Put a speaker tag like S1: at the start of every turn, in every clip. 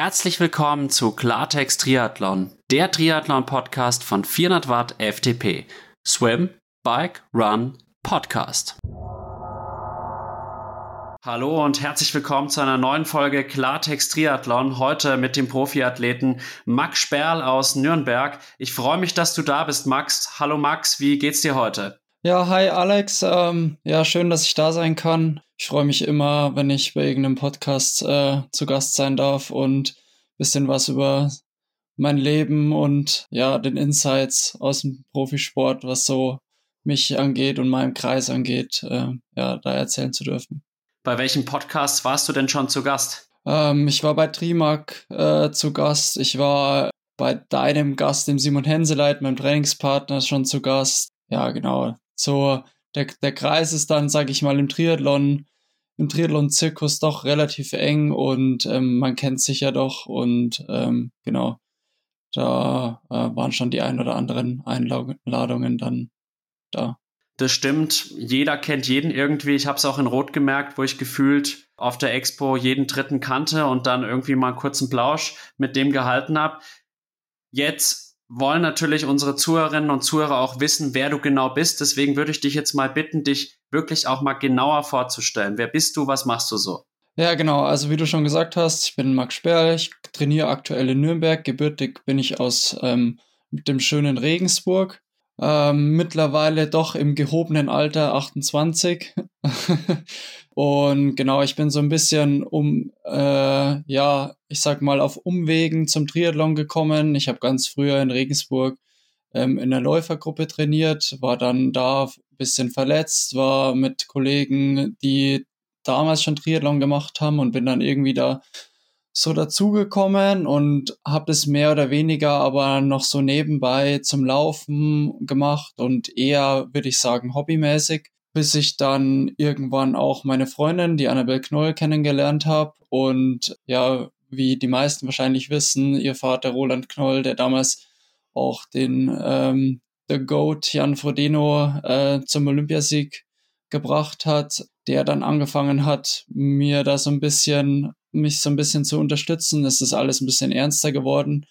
S1: Herzlich willkommen zu Klartext Triathlon, der Triathlon-Podcast von 400 Watt FTP. Swim, Bike, Run, Podcast. Hallo und herzlich willkommen zu einer neuen Folge Klartext Triathlon. Heute mit dem Profiathleten Max Sperl aus Nürnberg. Ich freue mich, dass du da bist, Max. Hallo Max, wie geht's dir heute?
S2: Ja, hi Alex. Ähm, ja, schön, dass ich da sein kann. Ich freue mich immer, wenn ich bei irgendeinem Podcast äh, zu Gast sein darf und bisschen was über mein Leben und ja, den Insights aus dem Profisport, was so mich angeht und meinem Kreis angeht, äh, ja, da erzählen zu dürfen.
S1: Bei welchem Podcast warst du denn schon zu Gast?
S2: Ähm, ich war bei Trimark äh, zu Gast. Ich war bei deinem Gast, dem Simon Henseleit, meinem Trainingspartner, schon zu Gast. Ja, genau. So, der, der Kreis ist dann, sag ich mal, im Triathlon, im Triathlon-Zirkus doch relativ eng und ähm, man kennt sich ja doch und ähm, genau, da äh, waren schon die ein oder anderen Einladungen dann da.
S1: Das stimmt, jeder kennt jeden irgendwie. Ich habe es auch in Rot gemerkt, wo ich gefühlt auf der Expo jeden dritten kannte und dann irgendwie mal einen kurzen Plausch mit dem gehalten habe. Jetzt wollen natürlich unsere Zuhörerinnen und Zuhörer auch wissen, wer du genau bist. Deswegen würde ich dich jetzt mal bitten, dich wirklich auch mal genauer vorzustellen. Wer bist du? Was machst du so?
S2: Ja, genau. Also wie du schon gesagt hast, ich bin Max Sperl. Ich trainiere aktuell in Nürnberg. Gebürtig bin ich aus ähm, dem schönen Regensburg. Ähm, mittlerweile doch im gehobenen Alter 28. Und genau, ich bin so ein bisschen um, äh, ja, ich sag mal, auf Umwegen zum Triathlon gekommen. Ich habe ganz früher in Regensburg ähm, in der Läufergruppe trainiert, war dann da bisschen verletzt, war mit Kollegen, die damals schon Triathlon gemacht haben und bin dann irgendwie da so dazugekommen und habe das mehr oder weniger aber noch so nebenbei zum Laufen gemacht und eher, würde ich sagen, hobbymäßig bis ich dann irgendwann auch meine Freundin, die Annabelle Knoll, kennengelernt habe. Und ja, wie die meisten wahrscheinlich wissen, ihr Vater Roland Knoll, der damals auch den ähm, The Goat Jan Frodeno äh, zum Olympiasieg gebracht hat, der dann angefangen hat, mir da so ein bisschen, mich so ein bisschen zu unterstützen. Es ist alles ein bisschen ernster geworden.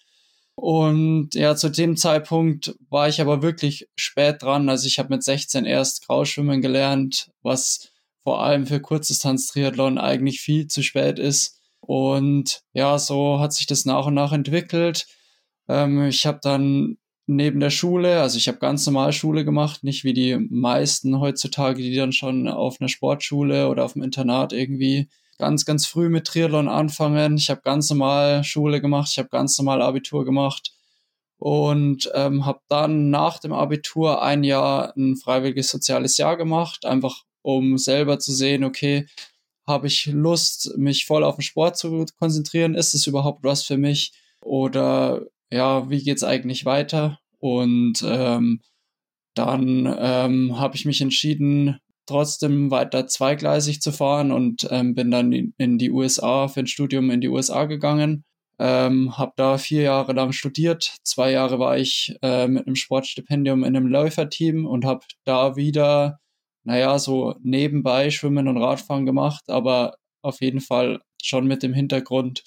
S2: Und ja, zu dem Zeitpunkt war ich aber wirklich spät dran. Also ich habe mit 16 erst Grauschwimmen gelernt, was vor allem für Kurzdistanz-Triathlon eigentlich viel zu spät ist. Und ja, so hat sich das nach und nach entwickelt. Ähm, ich habe dann neben der Schule, also ich habe ganz normal Schule gemacht, nicht wie die meisten heutzutage, die dann schon auf einer Sportschule oder auf dem Internat irgendwie ganz, ganz früh mit Triathlon anfangen. Ich habe ganz normal Schule gemacht, ich habe ganz normal Abitur gemacht und ähm, habe dann nach dem Abitur ein Jahr ein freiwilliges soziales Jahr gemacht, einfach um selber zu sehen, okay, habe ich Lust, mich voll auf den Sport zu konzentrieren? Ist es überhaupt was für mich? Oder ja, wie geht's eigentlich weiter? Und ähm, dann ähm, habe ich mich entschieden, trotzdem weiter zweigleisig zu fahren und ähm, bin dann in die USA für ein Studium in die USA gegangen. Ähm, habe da vier Jahre lang studiert. Zwei Jahre war ich äh, mit einem Sportstipendium in einem Läuferteam und habe da wieder, naja, so nebenbei Schwimmen und Radfahren gemacht, aber auf jeden Fall schon mit dem Hintergrund,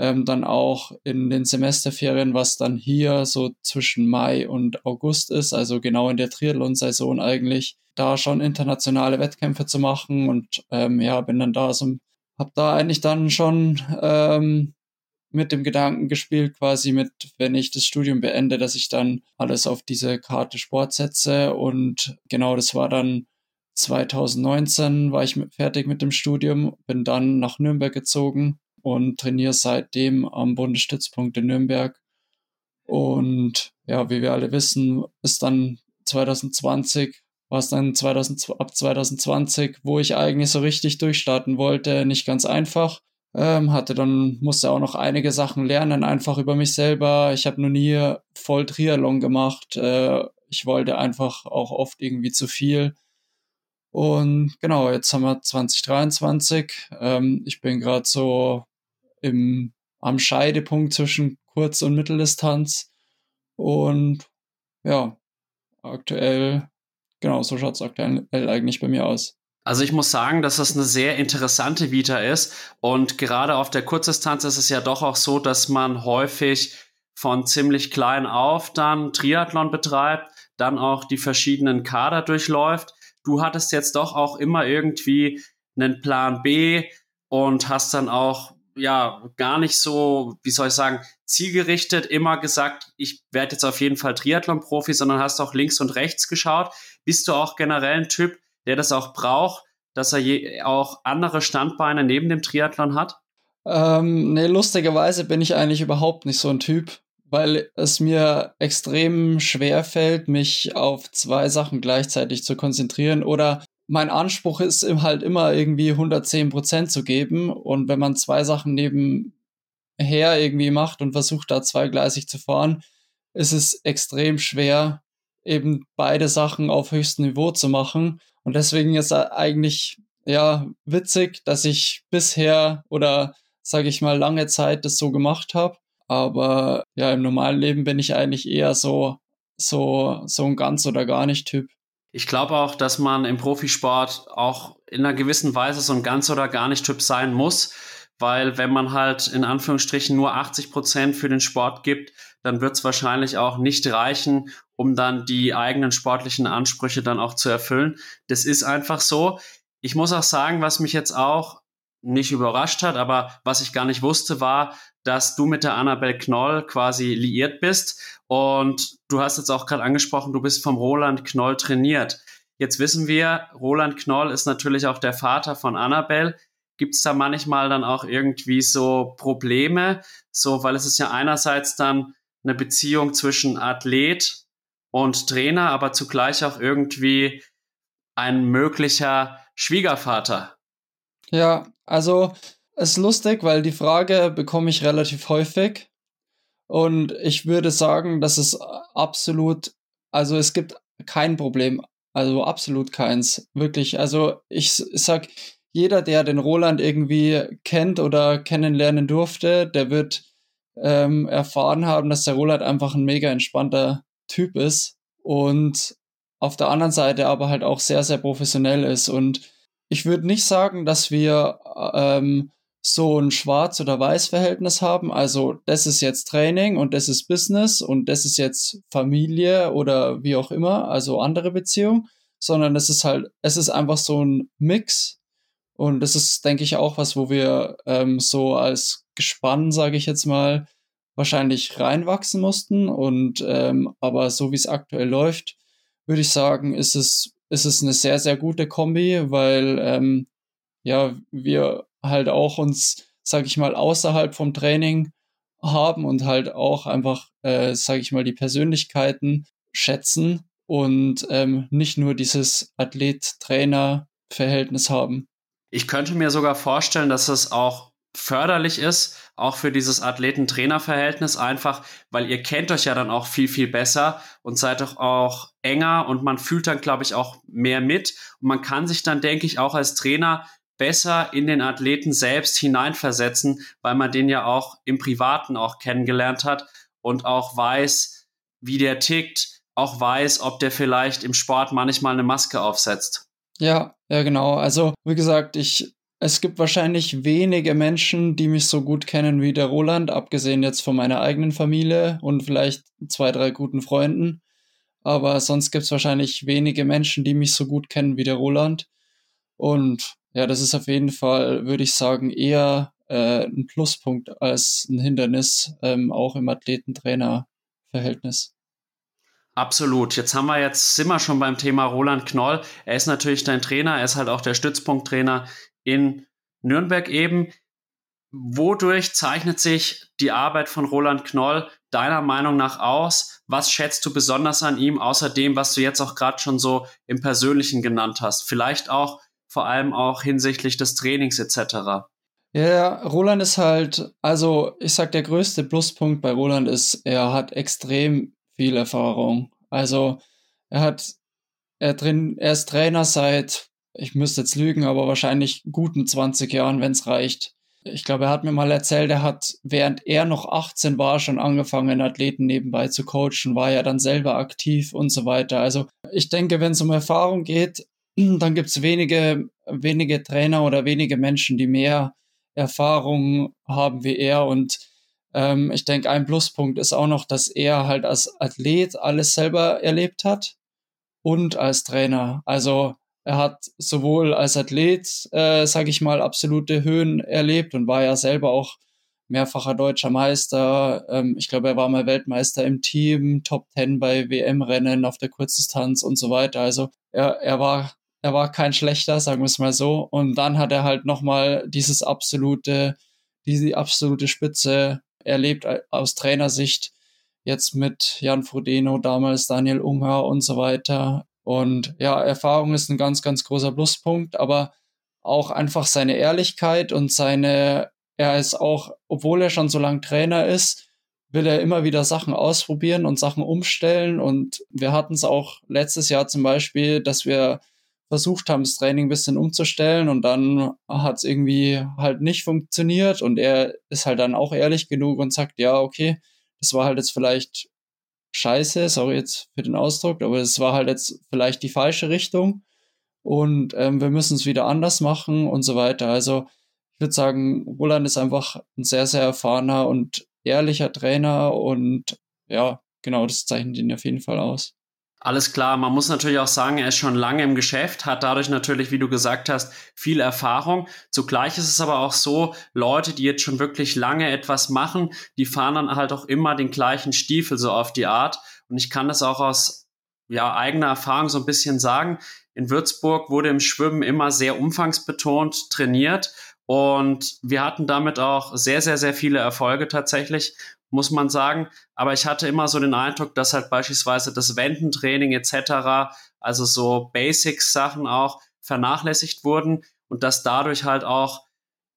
S2: ähm, dann auch in den Semesterferien, was dann hier so zwischen Mai und August ist, also genau in der Triathlon-Saison eigentlich, da schon internationale Wettkämpfe zu machen. Und ähm, ja, bin dann da so, hab da eigentlich dann schon ähm, mit dem Gedanken gespielt, quasi mit, wenn ich das Studium beende, dass ich dann alles auf diese Karte Sport setze. Und genau das war dann 2019 war ich fertig mit dem Studium, bin dann nach Nürnberg gezogen und trainiere seitdem am Bundesstützpunkt in Nürnberg. Und ja, wie wir alle wissen, ist dann 2020, war es dann 2000, ab 2020, wo ich eigentlich so richtig durchstarten wollte, nicht ganz einfach. Ähm, hatte dann, musste auch noch einige Sachen lernen, einfach über mich selber. Ich habe noch nie voll Triathlon gemacht. Äh, ich wollte einfach auch oft irgendwie zu viel. Und genau, jetzt haben wir 2023. Ähm, ich bin gerade so im, am Scheidepunkt zwischen Kurz- und Mitteldistanz. Und ja, aktuell, genau, so schaut es aktuell eigentlich bei mir aus.
S1: Also ich muss sagen, dass das eine sehr interessante Vita ist. Und gerade auf der Kurzdistanz ist es ja doch auch so, dass man häufig von ziemlich klein auf dann Triathlon betreibt, dann auch die verschiedenen Kader durchläuft. Du hattest jetzt doch auch immer irgendwie einen Plan B und hast dann auch ja gar nicht so, wie soll ich sagen, zielgerichtet immer gesagt, ich werde jetzt auf jeden Fall Triathlon-Profi, sondern hast auch links und rechts geschaut. Bist du auch generell ein Typ, der das auch braucht, dass er je, auch andere Standbeine neben dem Triathlon hat?
S2: Ähm, nee, lustigerweise bin ich eigentlich überhaupt nicht so ein Typ, weil es mir extrem schwer fällt, mich auf zwei Sachen gleichzeitig zu konzentrieren oder mein Anspruch ist halt immer irgendwie 110 Prozent zu geben und wenn man zwei Sachen nebenher irgendwie macht und versucht da zweigleisig zu fahren, ist es extrem schwer, eben beide Sachen auf höchstem Niveau zu machen. Und deswegen ist eigentlich ja witzig, dass ich bisher oder sage ich mal lange Zeit das so gemacht habe. Aber ja, im normalen Leben bin ich eigentlich eher so so so ein ganz oder gar nicht Typ.
S1: Ich glaube auch, dass man im Profisport auch in einer gewissen Weise so ein ganz oder gar nicht Typ sein muss, weil wenn man halt in Anführungsstrichen nur 80 Prozent für den Sport gibt, dann wird es wahrscheinlich auch nicht reichen, um dann die eigenen sportlichen Ansprüche dann auch zu erfüllen. Das ist einfach so. Ich muss auch sagen, was mich jetzt auch nicht überrascht hat, aber was ich gar nicht wusste, war, dass du mit der Annabel Knoll quasi liiert bist. Und du hast jetzt auch gerade angesprochen, du bist vom Roland Knoll trainiert. Jetzt wissen wir, Roland Knoll ist natürlich auch der Vater von Annabel. Gibt es da manchmal dann auch irgendwie so Probleme? So, weil es ist ja einerseits dann eine Beziehung zwischen Athlet und Trainer, aber zugleich auch irgendwie ein möglicher Schwiegervater.
S2: Ja, also es ist lustig, weil die Frage bekomme ich relativ häufig. Und ich würde sagen, dass es absolut, also es gibt kein Problem. Also absolut keins. Wirklich. Also ich, ich sag, jeder, der den Roland irgendwie kennt oder kennenlernen durfte, der wird ähm, erfahren haben, dass der Roland einfach ein mega entspannter Typ ist und auf der anderen Seite aber halt auch sehr, sehr professionell ist. Und ich würde nicht sagen, dass wir ähm, so ein Schwarz- oder Weiß-Verhältnis haben. Also das ist jetzt Training und das ist Business und das ist jetzt Familie oder wie auch immer, also andere Beziehung, sondern es ist halt, es ist einfach so ein Mix. Und das ist, denke ich, auch was, wo wir ähm, so als Gespann, sage ich jetzt mal, wahrscheinlich reinwachsen mussten. Und ähm, aber so wie es aktuell läuft, würde ich sagen, ist es ist es eine sehr, sehr gute Kombi, weil ähm, ja, wir halt auch uns, sag ich mal, außerhalb vom Training haben und halt auch einfach, äh, sag ich mal, die Persönlichkeiten schätzen und ähm, nicht nur dieses Athlet-Trainer-Verhältnis haben.
S1: Ich könnte mir sogar vorstellen, dass es auch förderlich ist, auch für dieses Athleten-Trainer-Verhältnis, einfach, weil ihr kennt euch ja dann auch viel, viel besser und seid doch auch enger und man fühlt dann, glaube ich, auch mehr mit. Und man kann sich dann, denke ich, auch als Trainer besser in den Athleten selbst hineinversetzen, weil man den ja auch im Privaten auch kennengelernt hat und auch weiß, wie der tickt, auch weiß, ob der vielleicht im Sport manchmal eine Maske aufsetzt.
S2: Ja, ja, genau. Also, wie gesagt, ich es gibt wahrscheinlich wenige Menschen, die mich so gut kennen wie der Roland, abgesehen jetzt von meiner eigenen Familie und vielleicht zwei, drei guten Freunden. Aber sonst gibt es wahrscheinlich wenige Menschen, die mich so gut kennen wie der Roland. Und ja, das ist auf jeden Fall, würde ich sagen, eher äh, ein Pluspunkt als ein Hindernis, ähm, auch im Athletentrainer-Verhältnis.
S1: Absolut. Jetzt haben wir jetzt, sind wir schon beim Thema Roland Knoll. Er ist natürlich dein Trainer, er ist halt auch der Stützpunkttrainer in Nürnberg eben. Wodurch zeichnet sich die Arbeit von Roland Knoll deiner Meinung nach aus? Was schätzt du besonders an ihm, außer dem, was du jetzt auch gerade schon so im Persönlichen genannt hast? Vielleicht auch vor allem auch hinsichtlich des Trainings etc.
S2: Ja, Roland ist halt, also ich sag, der größte Pluspunkt bei Roland ist, er hat extrem viel Erfahrung. Also er hat, er, drin, er ist Trainer seit ich müsste jetzt lügen, aber wahrscheinlich guten 20 Jahren, wenn es reicht. Ich glaube, er hat mir mal erzählt, er hat, während er noch 18 war, schon angefangen, Athleten nebenbei zu coachen, war ja dann selber aktiv und so weiter. Also ich denke, wenn es um Erfahrung geht, dann gibt es wenige, wenige Trainer oder wenige Menschen, die mehr Erfahrung haben wie er. Und ähm, ich denke, ein Pluspunkt ist auch noch, dass er halt als Athlet alles selber erlebt hat und als Trainer. Also er hat sowohl als Athlet, äh, sage ich mal, absolute Höhen erlebt und war ja selber auch mehrfacher deutscher Meister. Ähm, ich glaube, er war mal Weltmeister im Team, Top Ten bei WM-Rennen auf der Kurzdistanz und so weiter. Also er, er war er war kein schlechter, sagen wir es mal so. Und dann hat er halt nochmal dieses absolute, diese absolute Spitze erlebt aus Trainersicht. Jetzt mit Jan Frodeno, damals Daniel Unger und so weiter. Und ja, Erfahrung ist ein ganz, ganz großer Pluspunkt, aber auch einfach seine Ehrlichkeit und seine, er ist auch, obwohl er schon so lang Trainer ist, will er immer wieder Sachen ausprobieren und Sachen umstellen. Und wir hatten es auch letztes Jahr zum Beispiel, dass wir versucht haben, das Training ein bisschen umzustellen und dann hat es irgendwie halt nicht funktioniert und er ist halt dann auch ehrlich genug und sagt, ja, okay, das war halt jetzt vielleicht scheiße, sorry jetzt für den Ausdruck, aber es war halt jetzt vielleicht die falsche Richtung und ähm, wir müssen es wieder anders machen und so weiter. Also ich würde sagen, Roland ist einfach ein sehr, sehr erfahrener und ehrlicher Trainer und ja, genau, das zeichnet ihn auf jeden Fall aus.
S1: Alles klar, man muss natürlich auch sagen, er ist schon lange im Geschäft, hat dadurch natürlich, wie du gesagt hast, viel Erfahrung. Zugleich ist es aber auch so, Leute, die jetzt schon wirklich lange etwas machen, die fahren dann halt auch immer den gleichen Stiefel so auf die Art. Und ich kann das auch aus ja, eigener Erfahrung so ein bisschen sagen. In Würzburg wurde im Schwimmen immer sehr umfangsbetont trainiert und wir hatten damit auch sehr, sehr, sehr viele Erfolge tatsächlich muss man sagen. Aber ich hatte immer so den Eindruck, dass halt beispielsweise das Wendentraining etc., also so Basics-Sachen auch vernachlässigt wurden und dass dadurch halt auch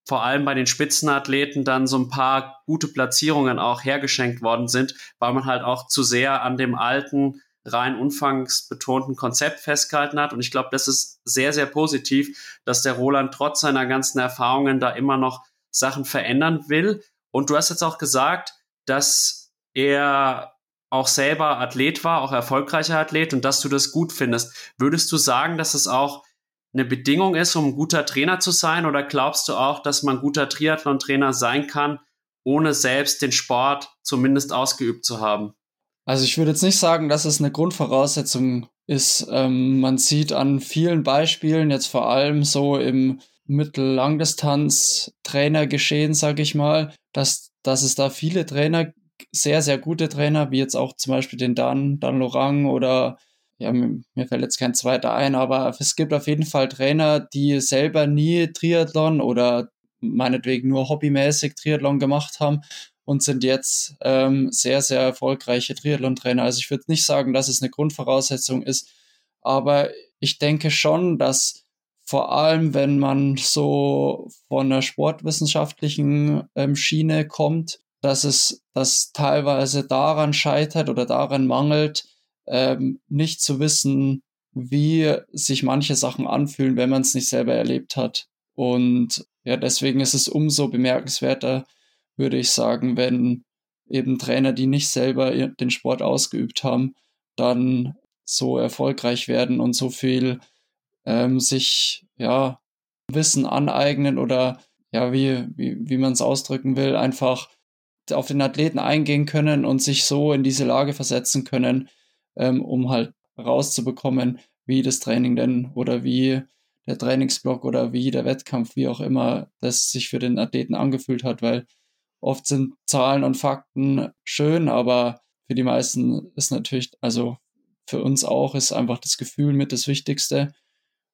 S1: vor allem bei den Spitzenathleten dann so ein paar gute Platzierungen auch hergeschenkt worden sind, weil man halt auch zu sehr an dem alten, rein umfangsbetonten Konzept festgehalten hat. Und ich glaube, das ist sehr, sehr positiv, dass der Roland trotz seiner ganzen Erfahrungen da immer noch Sachen verändern will. Und du hast jetzt auch gesagt, dass er auch selber Athlet war, auch erfolgreicher Athlet und dass du das gut findest. Würdest du sagen, dass es auch eine Bedingung ist, um ein guter Trainer zu sein oder glaubst du auch, dass man guter Triathlon-Trainer sein kann, ohne selbst den Sport zumindest ausgeübt zu haben?
S2: Also ich würde jetzt nicht sagen, dass es eine Grundvoraussetzung ist. Ähm, man sieht an vielen Beispielen, jetzt vor allem so im Mittel-Langdistanz-Trainergeschehen, sage ich mal, dass dass es da viele Trainer, sehr, sehr gute Trainer, wie jetzt auch zum Beispiel den Dan, Dan Lorang oder ja, mir fällt jetzt kein zweiter ein, aber es gibt auf jeden Fall Trainer, die selber nie Triathlon oder meinetwegen nur hobbymäßig Triathlon gemacht haben und sind jetzt ähm, sehr, sehr erfolgreiche Triathlon-Trainer. Also ich würde nicht sagen, dass es eine Grundvoraussetzung ist, aber ich denke schon, dass vor allem wenn man so von der sportwissenschaftlichen ähm, Schiene kommt, dass es das teilweise daran scheitert oder daran mangelt, ähm, nicht zu wissen, wie sich manche Sachen anfühlen, wenn man es nicht selber erlebt hat. Und ja, deswegen ist es umso bemerkenswerter, würde ich sagen, wenn eben Trainer, die nicht selber den Sport ausgeübt haben, dann so erfolgreich werden und so viel ähm, sich ja Wissen aneignen oder ja, wie, wie, wie man es ausdrücken will, einfach auf den Athleten eingehen können und sich so in diese Lage versetzen können, ähm, um halt rauszubekommen, wie das Training denn oder wie der Trainingsblock oder wie der Wettkampf, wie auch immer, das sich für den Athleten angefühlt hat, weil oft sind Zahlen und Fakten schön, aber für die meisten ist natürlich, also für uns auch, ist einfach das Gefühl mit das Wichtigste.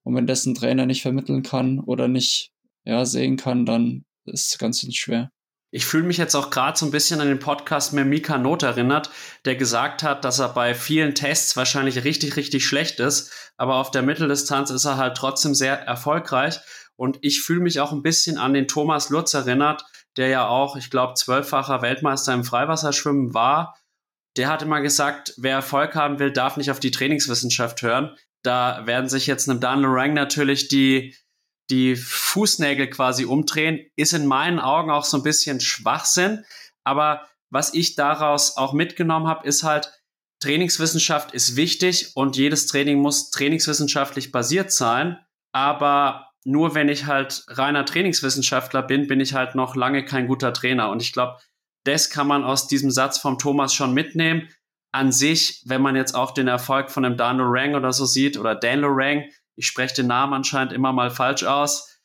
S2: Und wenn das ein Trainer nicht vermitteln kann oder nicht ja, sehen kann, dann ist es ganz schwer.
S1: Ich fühle mich jetzt auch gerade so ein bisschen an den Podcast mit Mika Not erinnert, der gesagt hat, dass er bei vielen Tests wahrscheinlich richtig, richtig schlecht ist, aber auf der Mitteldistanz ist er halt trotzdem sehr erfolgreich. Und ich fühle mich auch ein bisschen an den Thomas Lutz erinnert, der ja auch, ich glaube, zwölffacher Weltmeister im Freiwasserschwimmen war. Der hat immer gesagt, wer Erfolg haben will, darf nicht auf die Trainingswissenschaft hören. Da werden sich jetzt einem Dan Lorang natürlich die, die Fußnägel quasi umdrehen. Ist in meinen Augen auch so ein bisschen Schwachsinn. Aber was ich daraus auch mitgenommen habe, ist halt, Trainingswissenschaft ist wichtig und jedes Training muss trainingswissenschaftlich basiert sein. Aber nur wenn ich halt reiner Trainingswissenschaftler bin, bin ich halt noch lange kein guter Trainer. Und ich glaube, das kann man aus diesem Satz vom Thomas schon mitnehmen. An sich, wenn man jetzt auch den Erfolg von einem Dan Lorang oder so sieht oder Dan Lorang, ich spreche den Namen anscheinend immer mal falsch aus.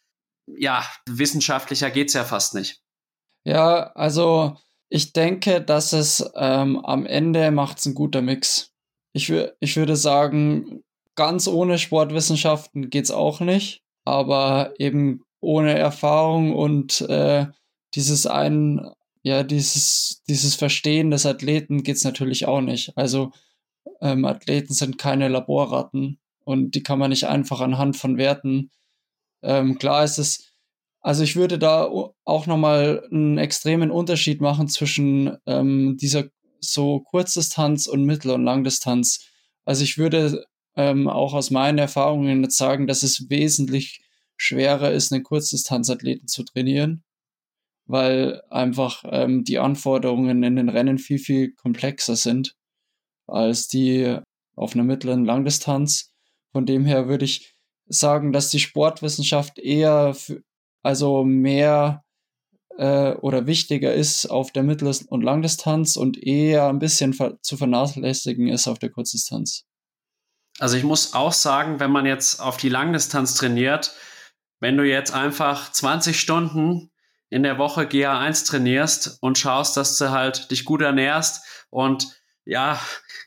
S1: Ja, wissenschaftlicher geht's ja fast nicht.
S2: Ja, also ich denke, dass es ähm, am Ende macht ein guter Mix. Ich, ich würde sagen, ganz ohne Sportwissenschaften geht's auch nicht, aber eben ohne Erfahrung und äh, dieses ein, ja, dieses, dieses Verstehen des Athleten geht's natürlich auch nicht. Also ähm, Athleten sind keine Laborratten und die kann man nicht einfach anhand von Werten. Ähm, klar ist es also ich würde da auch nochmal einen extremen Unterschied machen zwischen ähm, dieser so Kurzdistanz und Mittel- und Langdistanz. Also ich würde ähm, auch aus meinen Erfahrungen jetzt sagen, dass es wesentlich schwerer ist, einen Kurzdistanzathleten zu trainieren, weil einfach ähm, die Anforderungen in den Rennen viel, viel komplexer sind als die auf einer mittleren Langdistanz. Von dem her würde ich sagen, dass die Sportwissenschaft eher also mehr äh, oder wichtiger ist auf der Mittel- und Langdistanz und eher ein bisschen ver zu vernachlässigen ist auf der Kurzdistanz.
S1: Also ich muss auch sagen, wenn man jetzt auf die Langdistanz trainiert, wenn du jetzt einfach 20 Stunden in der Woche GA1 trainierst und schaust, dass du halt dich gut ernährst und ja,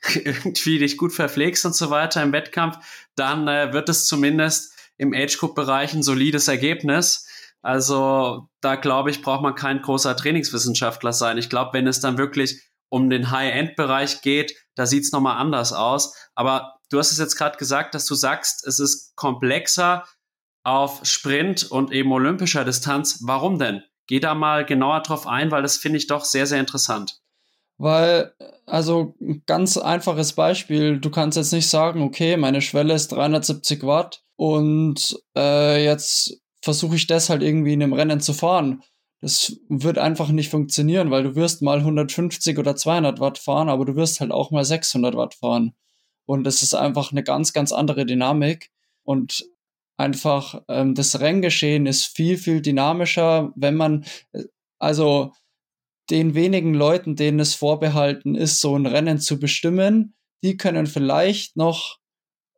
S1: irgendwie dich gut verpflegst und so weiter im Wettkampf, dann äh, wird es zumindest im Age-Group-Bereich ein solides Ergebnis. Also da glaube ich, braucht man kein großer Trainingswissenschaftler sein. Ich glaube, wenn es dann wirklich um den High-End-Bereich geht, da sieht es nochmal anders aus. Aber du hast es jetzt gerade gesagt, dass du sagst, es ist komplexer auf Sprint und eben olympischer Distanz. Warum denn? Geh da mal genauer drauf ein, weil das finde ich doch sehr, sehr interessant.
S2: Weil, also ganz einfaches Beispiel, du kannst jetzt nicht sagen, okay, meine Schwelle ist 370 Watt und äh, jetzt versuche ich das halt irgendwie in einem Rennen zu fahren. Das wird einfach nicht funktionieren, weil du wirst mal 150 oder 200 Watt fahren, aber du wirst halt auch mal 600 Watt fahren. Und es ist einfach eine ganz, ganz andere Dynamik. Und einfach ähm, das Renngeschehen ist viel, viel dynamischer, wenn man, also den wenigen Leuten, denen es vorbehalten ist, so ein Rennen zu bestimmen, die können vielleicht noch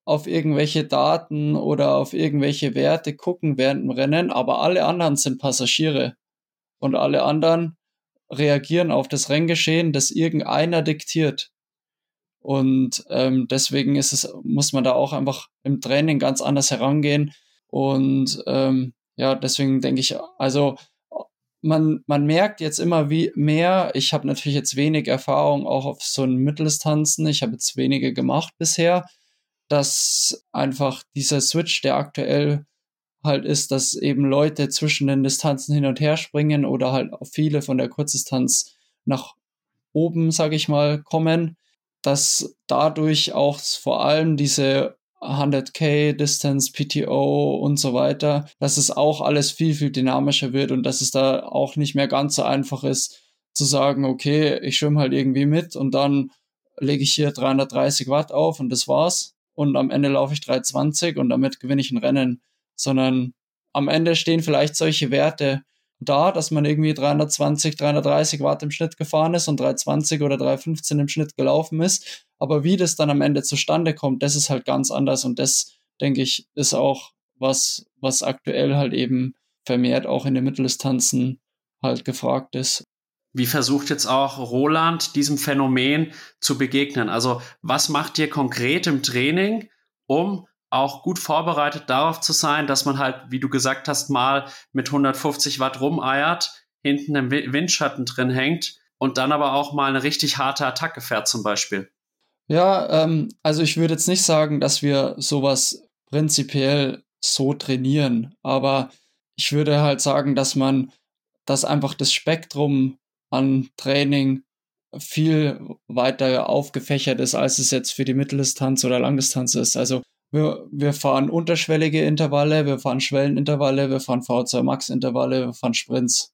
S2: auf irgendwelche Daten oder auf irgendwelche Werte gucken während dem Rennen, aber alle anderen sind Passagiere und alle anderen reagieren auf das Renngeschehen, das irgendeiner diktiert. Und ähm, deswegen ist es, muss man da auch einfach im Training ganz anders herangehen. Und ähm, ja, deswegen denke ich, also man, man merkt jetzt immer wie mehr, ich habe natürlich jetzt wenig Erfahrung auch auf so einen Mitteldistanzen, ich habe jetzt wenige gemacht bisher, dass einfach dieser Switch, der aktuell halt ist, dass eben Leute zwischen den Distanzen hin und her springen oder halt viele von der Kurzdistanz nach oben, sage ich mal, kommen, dass dadurch auch vor allem diese 100k Distance, PTO und so weiter, dass es auch alles viel, viel dynamischer wird und dass es da auch nicht mehr ganz so einfach ist zu sagen, okay, ich schwimme halt irgendwie mit und dann lege ich hier 330 Watt auf und das war's, und am Ende laufe ich 320 und damit gewinne ich ein Rennen, sondern am Ende stehen vielleicht solche Werte da, dass man irgendwie 320, 330 Watt im Schnitt gefahren ist und 320 oder 315 im Schnitt gelaufen ist. Aber wie das dann am Ende zustande kommt, das ist halt ganz anders und das, denke ich, ist auch was, was aktuell halt eben vermehrt auch in den Mitteldistanzen halt gefragt ist.
S1: Wie versucht jetzt auch Roland diesem Phänomen zu begegnen? Also was macht ihr konkret im Training, um auch gut vorbereitet darauf zu sein, dass man halt, wie du gesagt hast, mal mit 150 Watt rumeiert, hinten im Windschatten drin hängt und dann aber auch mal eine richtig harte Attacke fährt zum Beispiel?
S2: Ja, ähm, also ich würde jetzt nicht sagen, dass wir sowas prinzipiell so trainieren, aber ich würde halt sagen, dass man, dass einfach das Spektrum an Training viel weiter aufgefächert ist, als es jetzt für die Mitteldistanz oder Langdistanz ist. Also wir, wir fahren unterschwellige Intervalle, wir fahren Schwellenintervalle, wir fahren V2 Max Intervalle, wir fahren Sprints.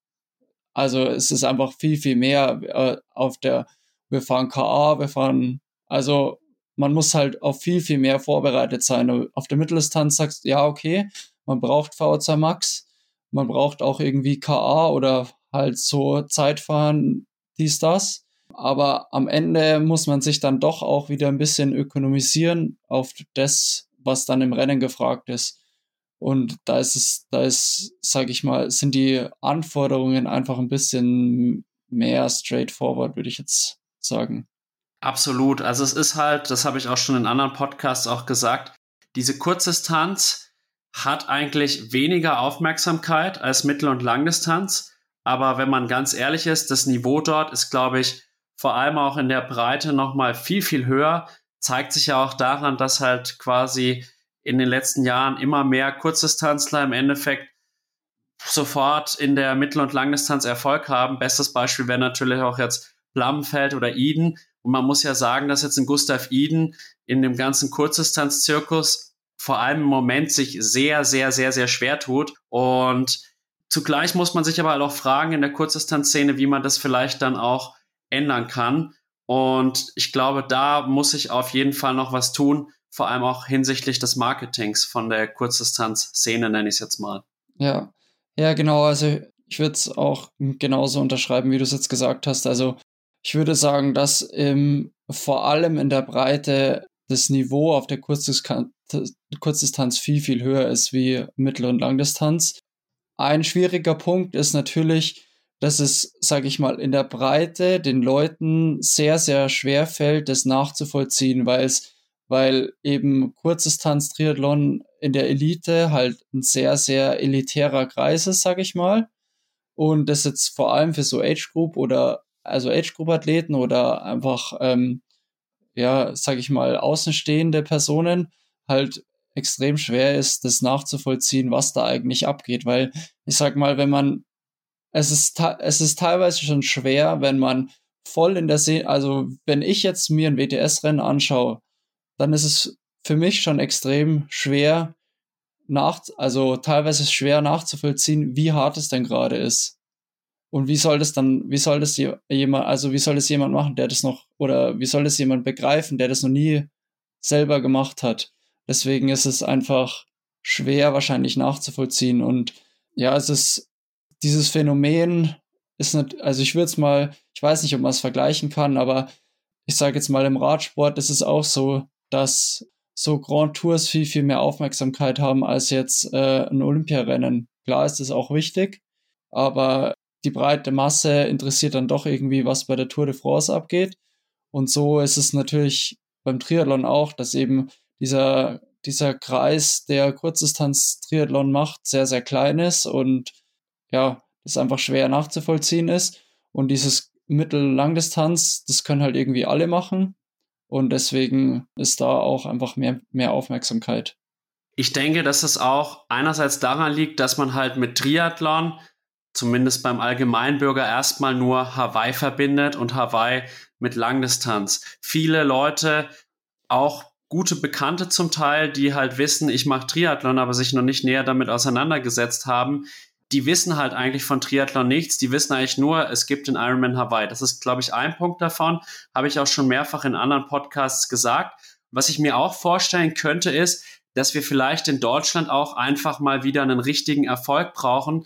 S2: Also es ist einfach viel, viel mehr äh, auf der, wir fahren KA, wir fahren Also man muss halt auf viel, viel mehr vorbereitet sein. Auf der Mitteldistanz sagst du, ja, okay, man braucht VO2 Max, man braucht auch irgendwie KA oder halt so Zeitfahren, dies, das. Aber am Ende muss man sich dann doch auch wieder ein bisschen ökonomisieren auf das, was dann im Rennen gefragt ist. Und da ist es, da ist, sag ich mal, sind die Anforderungen einfach ein bisschen mehr straightforward, würde ich jetzt sagen.
S1: Absolut. Also es ist halt, das habe ich auch schon in anderen Podcasts auch gesagt, diese Kurzdistanz hat eigentlich weniger Aufmerksamkeit als Mittel- und Langdistanz. Aber wenn man ganz ehrlich ist, das Niveau dort ist, glaube ich, vor allem auch in der Breite nochmal viel, viel höher. Zeigt sich ja auch daran, dass halt quasi in den letzten Jahren immer mehr Kurzdistanzler im Endeffekt sofort in der Mittel- und Langdistanz Erfolg haben. Bestes Beispiel wäre natürlich auch jetzt Blammenfeld oder Eden. Und man muss ja sagen, dass jetzt ein Gustav Eden in dem ganzen Kurzdistanz-Zirkus vor allem im Moment sich sehr, sehr, sehr, sehr schwer tut. Und zugleich muss man sich aber halt auch fragen in der Kurzdistanzszene, wie man das vielleicht dann auch ändern kann. Und ich glaube, da muss sich auf jeden Fall noch was tun, vor allem auch hinsichtlich des Marketings von der Kurzdistanz-Szene, nenne ich es jetzt mal.
S2: Ja, ja, genau. Also ich würde es auch genauso unterschreiben, wie du es jetzt gesagt hast. Also ich würde sagen, dass im, vor allem in der Breite das Niveau auf der Kurzdistanz, Kurzdistanz viel, viel höher ist wie Mittel- und Langdistanz. Ein schwieriger Punkt ist natürlich, dass es, sage ich mal, in der Breite den Leuten sehr, sehr schwer fällt, das nachzuvollziehen, weil es weil eben Kurzdistanz-Triathlon in der Elite halt ein sehr, sehr elitärer Kreis ist, sag ich mal. Und das jetzt vor allem für so Age-Group oder also Age-Group-Athleten oder einfach, ähm, ja, sag ich mal, außenstehende Personen halt extrem schwer ist, das nachzuvollziehen, was da eigentlich abgeht. Weil ich sag mal, wenn man, es ist, es ist teilweise schon schwer, wenn man voll in der See, also wenn ich jetzt mir ein WTS-Rennen anschaue, dann ist es für mich schon extrem schwer nach, also teilweise schwer nachzuvollziehen, wie hart es denn gerade ist. Und wie soll das dann, wie soll das jemand, also wie soll das jemand machen, der das noch, oder wie soll das jemand begreifen, der das noch nie selber gemacht hat? Deswegen ist es einfach schwer wahrscheinlich nachzuvollziehen. Und ja, es ist dieses Phänomen ist nicht, also ich würde es mal, ich weiß nicht, ob man es vergleichen kann, aber ich sage jetzt mal im Radsport ist es auch so, dass so Grand Tours viel, viel mehr Aufmerksamkeit haben als jetzt äh, ein Olympiarennen. Klar ist es auch wichtig, aber die breite Masse interessiert dann doch irgendwie, was bei der Tour de France abgeht. Und so ist es natürlich beim Triathlon auch, dass eben dieser, dieser Kreis, der Kurzdistanz-Triathlon macht, sehr, sehr klein ist und ja, das einfach schwer nachzuvollziehen ist. Und dieses Mittel-Langdistanz, das können halt irgendwie alle machen. Und deswegen ist da auch einfach mehr, mehr Aufmerksamkeit.
S1: Ich denke, dass es auch einerseits daran liegt, dass man halt mit Triathlon, zumindest beim Allgemeinbürger, erstmal nur Hawaii verbindet und Hawaii mit Langdistanz. Viele Leute, auch gute Bekannte zum Teil, die halt wissen, ich mache Triathlon, aber sich noch nicht näher damit auseinandergesetzt haben, die wissen halt eigentlich von Triathlon nichts. Die wissen eigentlich nur, es gibt den Ironman Hawaii. Das ist, glaube ich, ein Punkt davon. Habe ich auch schon mehrfach in anderen Podcasts gesagt. Was ich mir auch vorstellen könnte, ist, dass wir vielleicht in Deutschland auch einfach mal wieder einen richtigen Erfolg brauchen.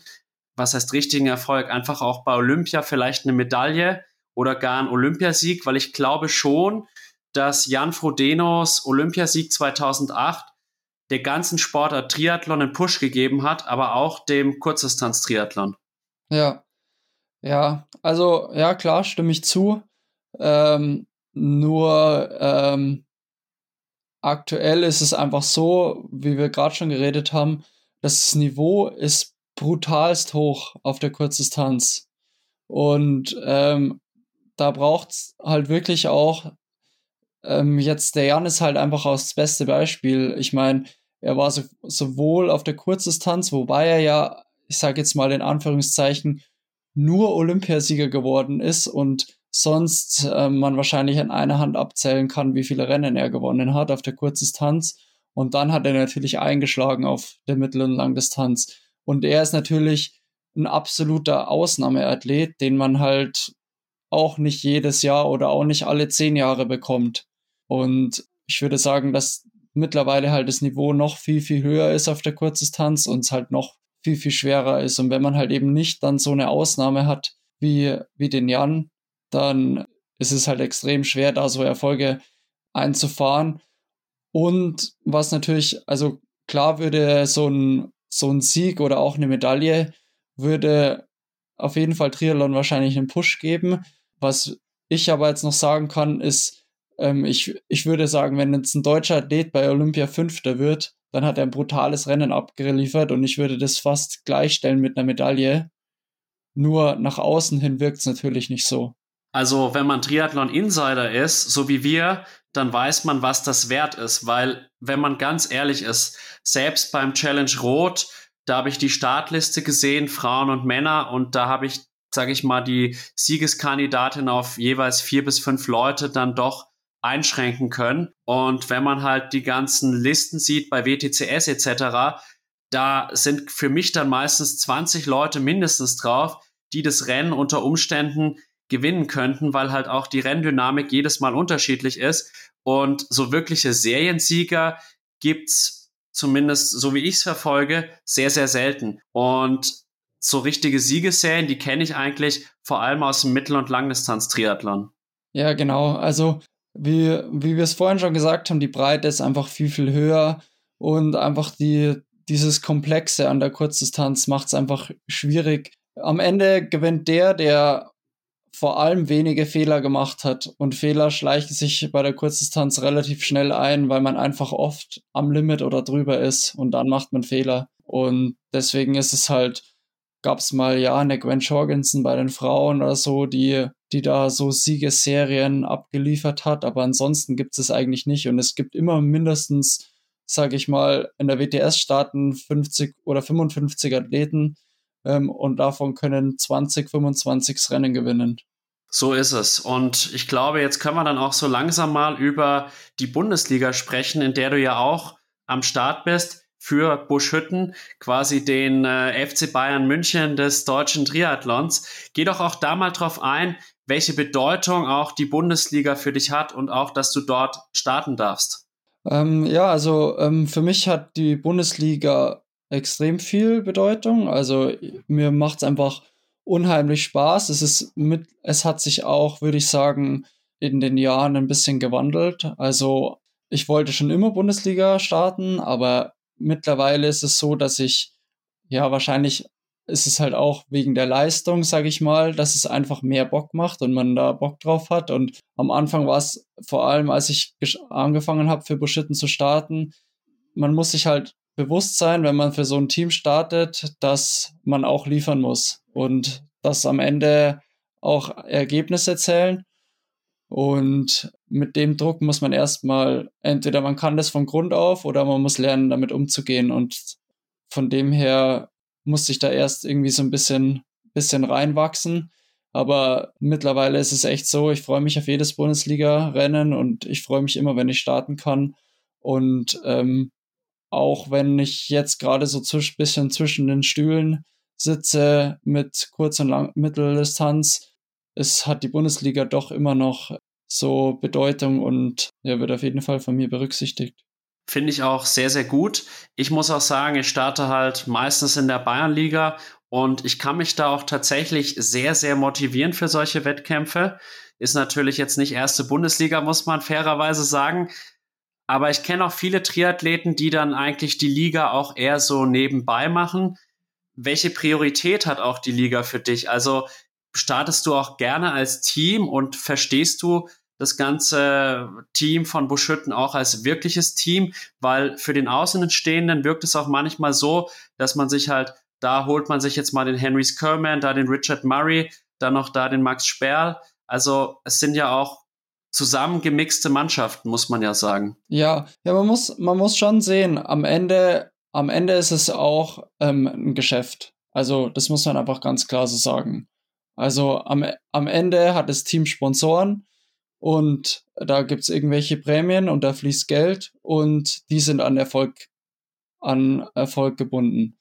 S1: Was heißt richtigen Erfolg? Einfach auch bei Olympia vielleicht eine Medaille oder gar ein Olympiasieg, weil ich glaube schon, dass Jan Frodenos Olympiasieg 2008 der ganzen Sportart Triathlon einen Push gegeben hat, aber auch dem Kurzdistanz-Triathlon.
S2: Ja, ja, also ja klar, stimme ich zu. Ähm, nur ähm, aktuell ist es einfach so, wie wir gerade schon geredet haben, das Niveau ist brutalst hoch auf der Kurzdistanz. Und ähm, da braucht es halt wirklich auch, ähm, jetzt der Jan ist halt einfach auch das beste Beispiel. Ich meine, er war so, sowohl auf der Kurzdistanz, wobei er ja, ich sage jetzt mal in Anführungszeichen, nur Olympiasieger geworden ist und sonst äh, man wahrscheinlich an einer Hand abzählen kann, wie viele Rennen er gewonnen hat auf der Kurzdistanz. Und dann hat er natürlich eingeschlagen auf der Mittel- und Langdistanz. Und er ist natürlich ein absoluter Ausnahmeathlet, den man halt auch nicht jedes Jahr oder auch nicht alle zehn Jahre bekommt. Und ich würde sagen, dass mittlerweile halt das Niveau noch viel, viel höher ist auf der Kurzdistanz und es halt noch viel, viel schwerer ist. Und wenn man halt eben nicht dann so eine Ausnahme hat wie, wie den Jan, dann ist es halt extrem schwer, da so Erfolge einzufahren. Und was natürlich, also klar würde so ein, so ein Sieg oder auch eine Medaille würde auf jeden Fall Triathlon wahrscheinlich einen Push geben. Was ich aber jetzt noch sagen kann, ist, ähm, ich, ich würde sagen, wenn jetzt ein deutscher Athlet bei Olympia Fünfter wird, dann hat er ein brutales Rennen abgeliefert und ich würde das fast gleichstellen mit einer Medaille. Nur nach außen hin wirkt es natürlich nicht so.
S1: Also, wenn man Triathlon Insider ist, so wie wir, dann weiß man, was das wert ist, weil, wenn man ganz ehrlich ist, selbst beim Challenge Rot, da habe ich die Startliste gesehen, Frauen und Männer, und da habe ich, sage ich mal, die Siegeskandidatin auf jeweils vier bis fünf Leute dann doch einschränken können. Und wenn man halt die ganzen Listen sieht bei WTCS etc., da sind für mich dann meistens 20 Leute mindestens drauf, die das Rennen unter Umständen gewinnen könnten, weil halt auch die Renndynamik jedes Mal unterschiedlich ist. Und so wirkliche Seriensieger gibt's zumindest so wie ich es verfolge, sehr, sehr selten. Und so richtige Siegesserien, die kenne ich eigentlich vor allem aus dem Mittel- und Langdistanz-Triathlon.
S2: Ja, genau. Also wie, wie wir es vorhin schon gesagt haben, die Breite ist einfach viel, viel höher und einfach die, dieses Komplexe an der Kurzdistanz macht es einfach schwierig. Am Ende gewinnt der, der vor allem wenige Fehler gemacht hat. Und Fehler schleichen sich bei der Kurzdistanz relativ schnell ein, weil man einfach oft am Limit oder drüber ist und dann macht man Fehler. Und deswegen ist es halt, gab es mal ja eine Gwen Jorgensen bei den Frauen oder so, die, die da so Siegesserien abgeliefert hat, aber ansonsten gibt es eigentlich nicht. Und es gibt immer mindestens, sage ich mal, in der WTS starten 50 oder 55 Athleten, ähm, und davon können 20, 25 Rennen gewinnen.
S1: So ist es. Und ich glaube, jetzt können wir dann auch so langsam mal über die Bundesliga sprechen, in der du ja auch am Start bist für Buschhütten, quasi den äh, FC Bayern München des deutschen Triathlons. Geh doch auch da mal drauf ein, welche Bedeutung auch die Bundesliga für dich hat und auch, dass du dort starten darfst.
S2: Ähm, ja, also ähm, für mich hat die Bundesliga extrem viel Bedeutung. Also mir macht es einfach unheimlich Spaß. Es ist mit, es hat sich auch, würde ich sagen, in den Jahren ein bisschen gewandelt. Also ich wollte schon immer Bundesliga starten, aber mittlerweile ist es so, dass ich ja wahrscheinlich ist es halt auch wegen der Leistung, sage ich mal, dass es einfach mehr Bock macht und man da Bock drauf hat. Und am Anfang war es vor allem, als ich angefangen habe, für Buschitten zu starten, man muss sich halt bewusst sein, wenn man für so ein Team startet, dass man auch liefern muss und dass am Ende auch Ergebnisse zählen. Und mit dem Druck muss man erstmal, entweder man kann das von Grund auf oder man muss lernen, damit umzugehen. Und von dem her muss ich da erst irgendwie so ein bisschen, bisschen reinwachsen. Aber mittlerweile ist es echt so, ich freue mich auf jedes Bundesliga-Rennen und ich freue mich immer, wenn ich starten kann. Und ähm, auch wenn ich jetzt gerade so ein bisschen zwischen den Stühlen sitze mit Kurz- und Lang Mitteldistanz, es hat die Bundesliga doch immer noch so Bedeutung und ja, wird auf jeden Fall von mir berücksichtigt.
S1: Finde ich auch sehr, sehr gut. Ich muss auch sagen, ich starte halt meistens in der Bayernliga und ich kann mich da auch tatsächlich sehr, sehr motivieren für solche Wettkämpfe. Ist natürlich jetzt nicht erste Bundesliga, muss man fairerweise sagen. Aber ich kenne auch viele Triathleten, die dann eigentlich die Liga auch eher so nebenbei machen. Welche Priorität hat auch die Liga für dich? Also startest du auch gerne als Team und verstehst du das ganze Team von Buschütten auch als wirkliches Team? Weil für den Außenstehenden wirkt es auch manchmal so, dass man sich halt, da holt man sich jetzt mal den Henry Skerman, da den Richard Murray, dann noch da den Max Sperl. Also es sind ja auch zusammengemixte Mannschaften, muss man ja sagen.
S2: Ja, ja, man muss, man muss schon sehen, am Ende, am Ende ist es auch ähm, ein Geschäft. Also, das muss man einfach ganz klar so sagen. Also am, am Ende hat das Team Sponsoren und da gibt es irgendwelche Prämien und da fließt Geld und die sind an Erfolg, an Erfolg gebunden.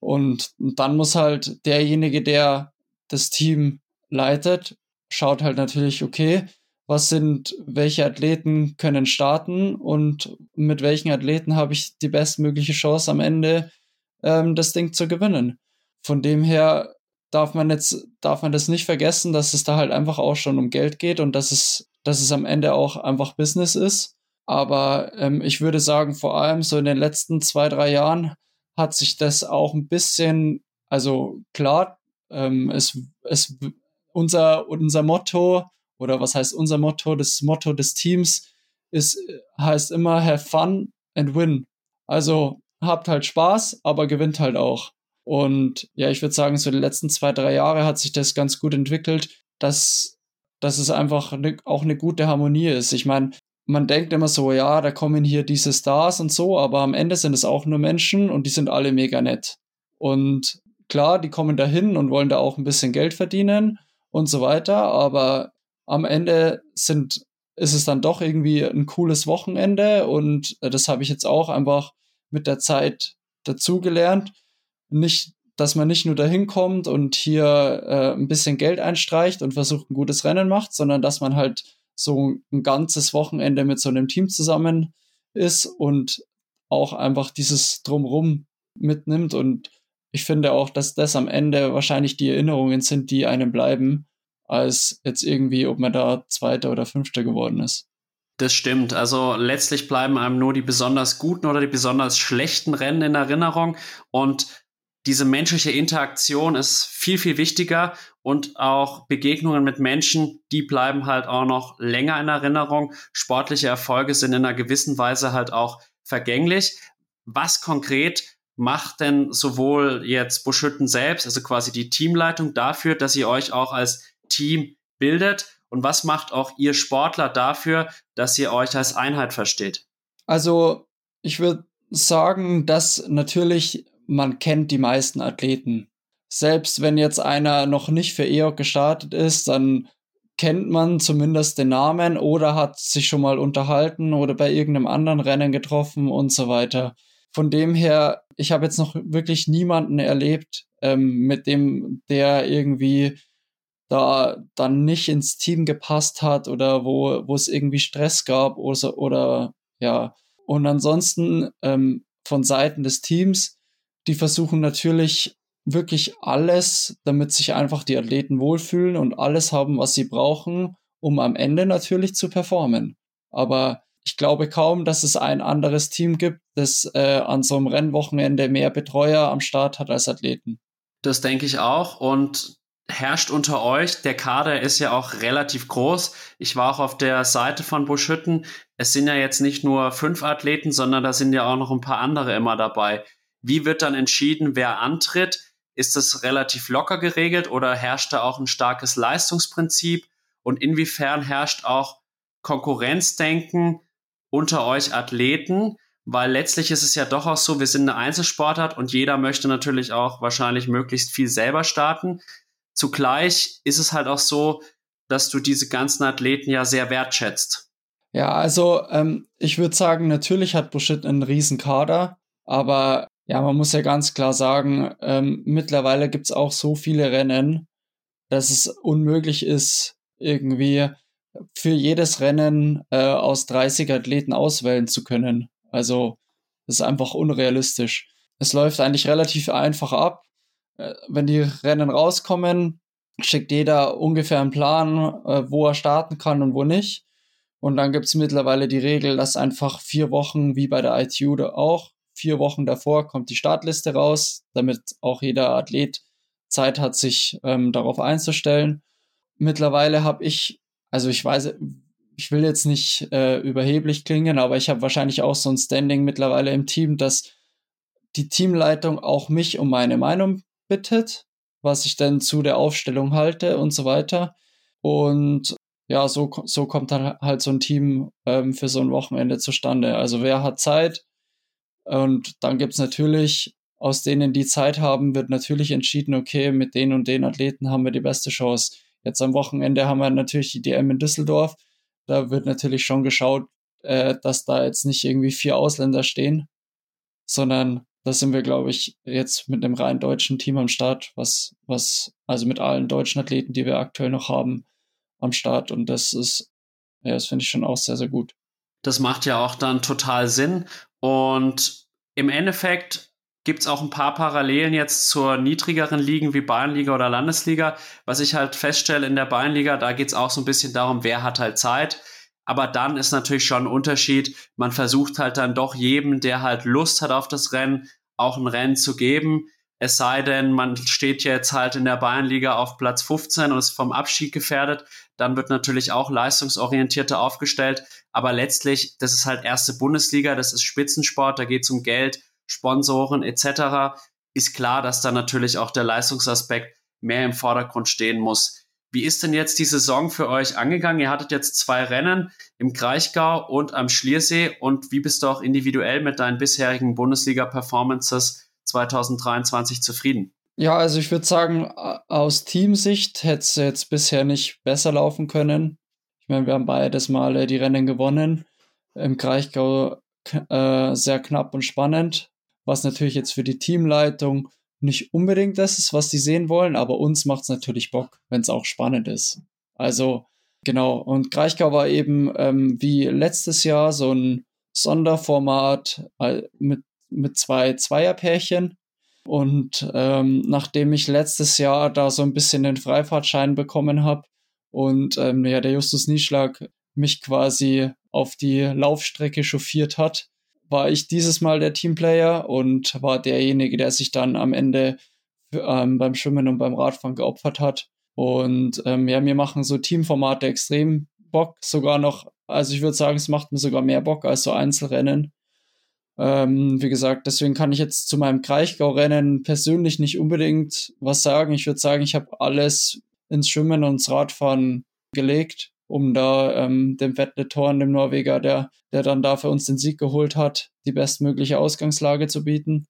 S2: Und dann muss halt derjenige, der das Team leitet, schaut halt natürlich, okay, was sind, welche Athleten können starten und mit welchen Athleten habe ich die bestmögliche Chance am Ende ähm, das Ding zu gewinnen. Von dem her darf man jetzt, darf man das nicht vergessen, dass es da halt einfach auch schon um Geld geht und dass es, dass es am Ende auch einfach Business ist. Aber ähm, ich würde sagen, vor allem so in den letzten zwei, drei Jahren hat sich das auch ein bisschen, also klar, ähm, es, es, unser, unser Motto, oder was heißt unser Motto? Das Motto des Teams ist, heißt immer have fun and win. Also habt halt Spaß, aber gewinnt halt auch. Und ja, ich würde sagen, so die letzten zwei, drei Jahre hat sich das ganz gut entwickelt, dass, dass es einfach ne, auch eine gute Harmonie ist. Ich meine, man denkt immer so, ja, da kommen hier diese Stars und so, aber am Ende sind es auch nur Menschen und die sind alle mega nett. Und klar, die kommen dahin und wollen da auch ein bisschen Geld verdienen und so weiter, aber am Ende sind, ist es dann doch irgendwie ein cooles Wochenende und äh, das habe ich jetzt auch einfach mit der Zeit dazugelernt. Nicht, dass man nicht nur dahin kommt und hier äh, ein bisschen Geld einstreicht und versucht ein gutes Rennen macht, sondern dass man halt so ein ganzes Wochenende mit so einem Team zusammen ist und auch einfach dieses Drumrum mitnimmt. Und ich finde auch, dass das am Ende wahrscheinlich die Erinnerungen sind, die einem bleiben, als jetzt irgendwie, ob man da Zweiter oder Fünfter geworden ist.
S1: Das stimmt. Also letztlich bleiben einem nur die besonders guten oder die besonders schlechten Rennen in Erinnerung. Und diese menschliche Interaktion ist viel, viel wichtiger. Und auch Begegnungen mit Menschen, die bleiben halt auch noch länger in Erinnerung. Sportliche Erfolge sind in einer gewissen Weise halt auch vergänglich. Was konkret macht denn sowohl jetzt Buschütten selbst, also quasi die Teamleitung dafür, dass ihr euch auch als Team bildet? Und was macht auch ihr Sportler dafür, dass ihr euch als Einheit versteht?
S2: Also, ich würde sagen, dass natürlich man kennt die meisten Athleten. Selbst wenn jetzt einer noch nicht für EOC gestartet ist, dann kennt man zumindest den Namen oder hat sich schon mal unterhalten oder bei irgendeinem anderen Rennen getroffen und so weiter. Von dem her, ich habe jetzt noch wirklich niemanden erlebt, ähm, mit dem der irgendwie da dann nicht ins Team gepasst hat oder wo, wo es irgendwie Stress gab oder, oder ja. Und ansonsten ähm, von Seiten des Teams, die versuchen natürlich wirklich alles, damit sich einfach die Athleten wohlfühlen und alles haben, was sie brauchen, um am Ende natürlich zu performen. Aber ich glaube kaum, dass es ein anderes Team gibt, das äh, an so einem Rennwochenende mehr Betreuer am Start hat als Athleten.
S1: Das denke ich auch. Und herrscht unter euch. Der Kader ist ja auch relativ groß. Ich war auch auf der Seite von Buschhütten. Es sind ja jetzt nicht nur fünf Athleten, sondern da sind ja auch noch ein paar andere immer dabei. Wie wird dann entschieden, wer antritt? Ist das relativ locker geregelt oder herrscht da auch ein starkes Leistungsprinzip? Und inwiefern herrscht auch Konkurrenzdenken unter euch Athleten? Weil letztlich ist es ja doch auch so, wir sind eine Einzelsportart und jeder möchte natürlich auch wahrscheinlich möglichst viel selber starten. Zugleich ist es halt auch so, dass du diese ganzen Athleten ja sehr wertschätzt.
S2: Ja, also ähm, ich würde sagen, natürlich hat Bushit einen riesen Kader, aber ja, man muss ja ganz klar sagen, ähm, mittlerweile gibt es auch so viele Rennen, dass es unmöglich ist, irgendwie für jedes Rennen äh, aus 30 Athleten auswählen zu können. Also das ist einfach unrealistisch. Es läuft eigentlich relativ einfach ab. Äh, wenn die Rennen rauskommen, schickt jeder ungefähr einen Plan, äh, wo er starten kann und wo nicht. Und dann gibt es mittlerweile die Regel, dass einfach vier Wochen, wie bei der ITU auch, vier Wochen davor kommt die Startliste raus, damit auch jeder Athlet Zeit hat, sich ähm, darauf einzustellen. Mittlerweile habe ich, also ich weiß, ich will jetzt nicht äh, überheblich klingen, aber ich habe wahrscheinlich auch so ein Standing mittlerweile im Team, dass die Teamleitung auch mich um meine Meinung bittet, was ich dann zu der Aufstellung halte und so weiter. Und ja, so, so kommt dann halt so ein Team ähm, für so ein Wochenende zustande. Also wer hat Zeit? Und dann gibt's natürlich, aus denen die Zeit haben, wird natürlich entschieden, okay, mit den und den Athleten haben wir die beste Chance. Jetzt am Wochenende haben wir natürlich die DM in Düsseldorf. Da wird natürlich schon geschaut, äh, dass da jetzt nicht irgendwie vier Ausländer stehen, sondern da sind wir, glaube ich, jetzt mit einem rein deutschen Team am Start, was, was, also mit allen deutschen Athleten, die wir aktuell noch haben, am Start. Und das ist ja, das finde ich schon auch sehr, sehr gut.
S1: Das macht ja auch dann total Sinn. Und im Endeffekt gibt es auch ein paar Parallelen jetzt zur niedrigeren Ligen wie Bayernliga oder Landesliga. Was ich halt feststelle in der Bayernliga, da geht es auch so ein bisschen darum, wer hat halt Zeit. Aber dann ist natürlich schon ein Unterschied. Man versucht halt dann doch jedem, der halt Lust hat auf das Rennen, auch ein Rennen zu geben. Es sei denn, man steht jetzt halt in der Bayernliga auf Platz 15 und ist vom Abstieg gefährdet. Dann wird natürlich auch leistungsorientierter aufgestellt. Aber letztlich, das ist halt erste Bundesliga, das ist Spitzensport, da geht es um Geld, Sponsoren etc. Ist klar, dass da natürlich auch der Leistungsaspekt mehr im Vordergrund stehen muss. Wie ist denn jetzt die Saison für euch angegangen? Ihr hattet jetzt zwei Rennen im Kraichgau und am Schliersee. Und wie bist du auch individuell mit deinen bisherigen Bundesliga-Performances 2023 zufrieden?
S2: Ja, also ich würde sagen, aus Teamsicht hätte es jetzt bisher nicht besser laufen können. Ich meine, wir haben beides Mal die Rennen gewonnen. Im Kraichgau äh, sehr knapp und spannend, was natürlich jetzt für die Teamleitung nicht unbedingt das ist, was die sehen wollen, aber uns macht es natürlich Bock, wenn es auch spannend ist. Also genau, und Greichgau war eben ähm, wie letztes Jahr so ein Sonderformat äh, mit, mit zwei Zweierpärchen. Und ähm, nachdem ich letztes Jahr da so ein bisschen den Freifahrtschein bekommen habe und ähm, ja, der Justus Nieschlag mich quasi auf die Laufstrecke chauffiert hat, war ich dieses Mal der Teamplayer und war derjenige, der sich dann am Ende ähm, beim Schwimmen und beim Radfahren geopfert hat. Und ähm, ja, mir machen so Teamformate extrem Bock, sogar noch, also ich würde sagen, es macht mir sogar mehr Bock als so Einzelrennen. Ähm, wie gesagt, deswegen kann ich jetzt zu meinem Kraichgau-Rennen persönlich nicht unbedingt was sagen. Ich würde sagen, ich habe alles ins Schwimmen und ins Radfahren gelegt um da ähm, dem Vettel Thorn, dem Norweger, der, der dann da für uns den Sieg geholt hat, die bestmögliche Ausgangslage zu bieten.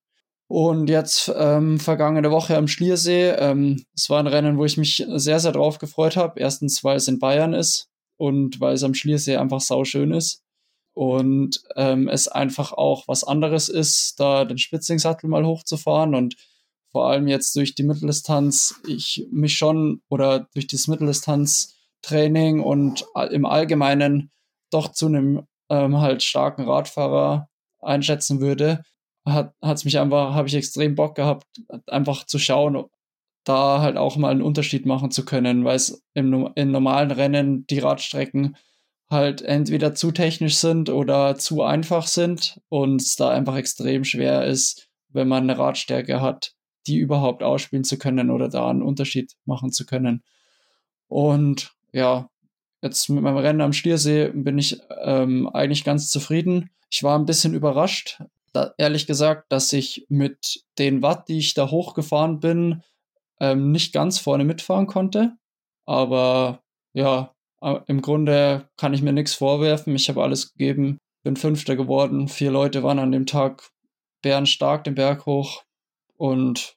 S2: Und jetzt ähm, vergangene Woche am Schliersee, ähm, es war ein Rennen, wo ich mich sehr, sehr drauf gefreut habe. Erstens, weil es in Bayern ist und weil es am Schliersee einfach sauschön ist. Und ähm, es einfach auch was anderes ist, da den Spitzingsattel mal hochzufahren und vor allem jetzt durch die Mitteldistanz, ich mich schon oder durch das Mitteldistanz Training und im Allgemeinen doch zu einem ähm, halt starken Radfahrer einschätzen würde, hat es mich einfach, habe ich extrem Bock gehabt, einfach zu schauen, da halt auch mal einen Unterschied machen zu können, weil es im, in normalen Rennen die Radstrecken halt entweder zu technisch sind oder zu einfach sind und es da einfach extrem schwer ist, wenn man eine Radstärke hat, die überhaupt ausspielen zu können oder da einen Unterschied machen zu können. Und ja, jetzt mit meinem Rennen am Stiersee bin ich ähm, eigentlich ganz zufrieden. Ich war ein bisschen überrascht, da, ehrlich gesagt, dass ich mit den Watt, die ich da hochgefahren bin, ähm, nicht ganz vorne mitfahren konnte. Aber ja, äh, im Grunde kann ich mir nichts vorwerfen. Ich habe alles gegeben, bin Fünfter geworden. Vier Leute waren an dem Tag bärenstark den Berg hoch. Und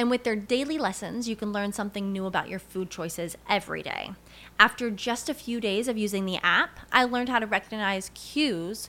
S3: And with their daily lessons, you can learn something new about your food choices every day. After just a few days of using the app, I learned how to recognize cues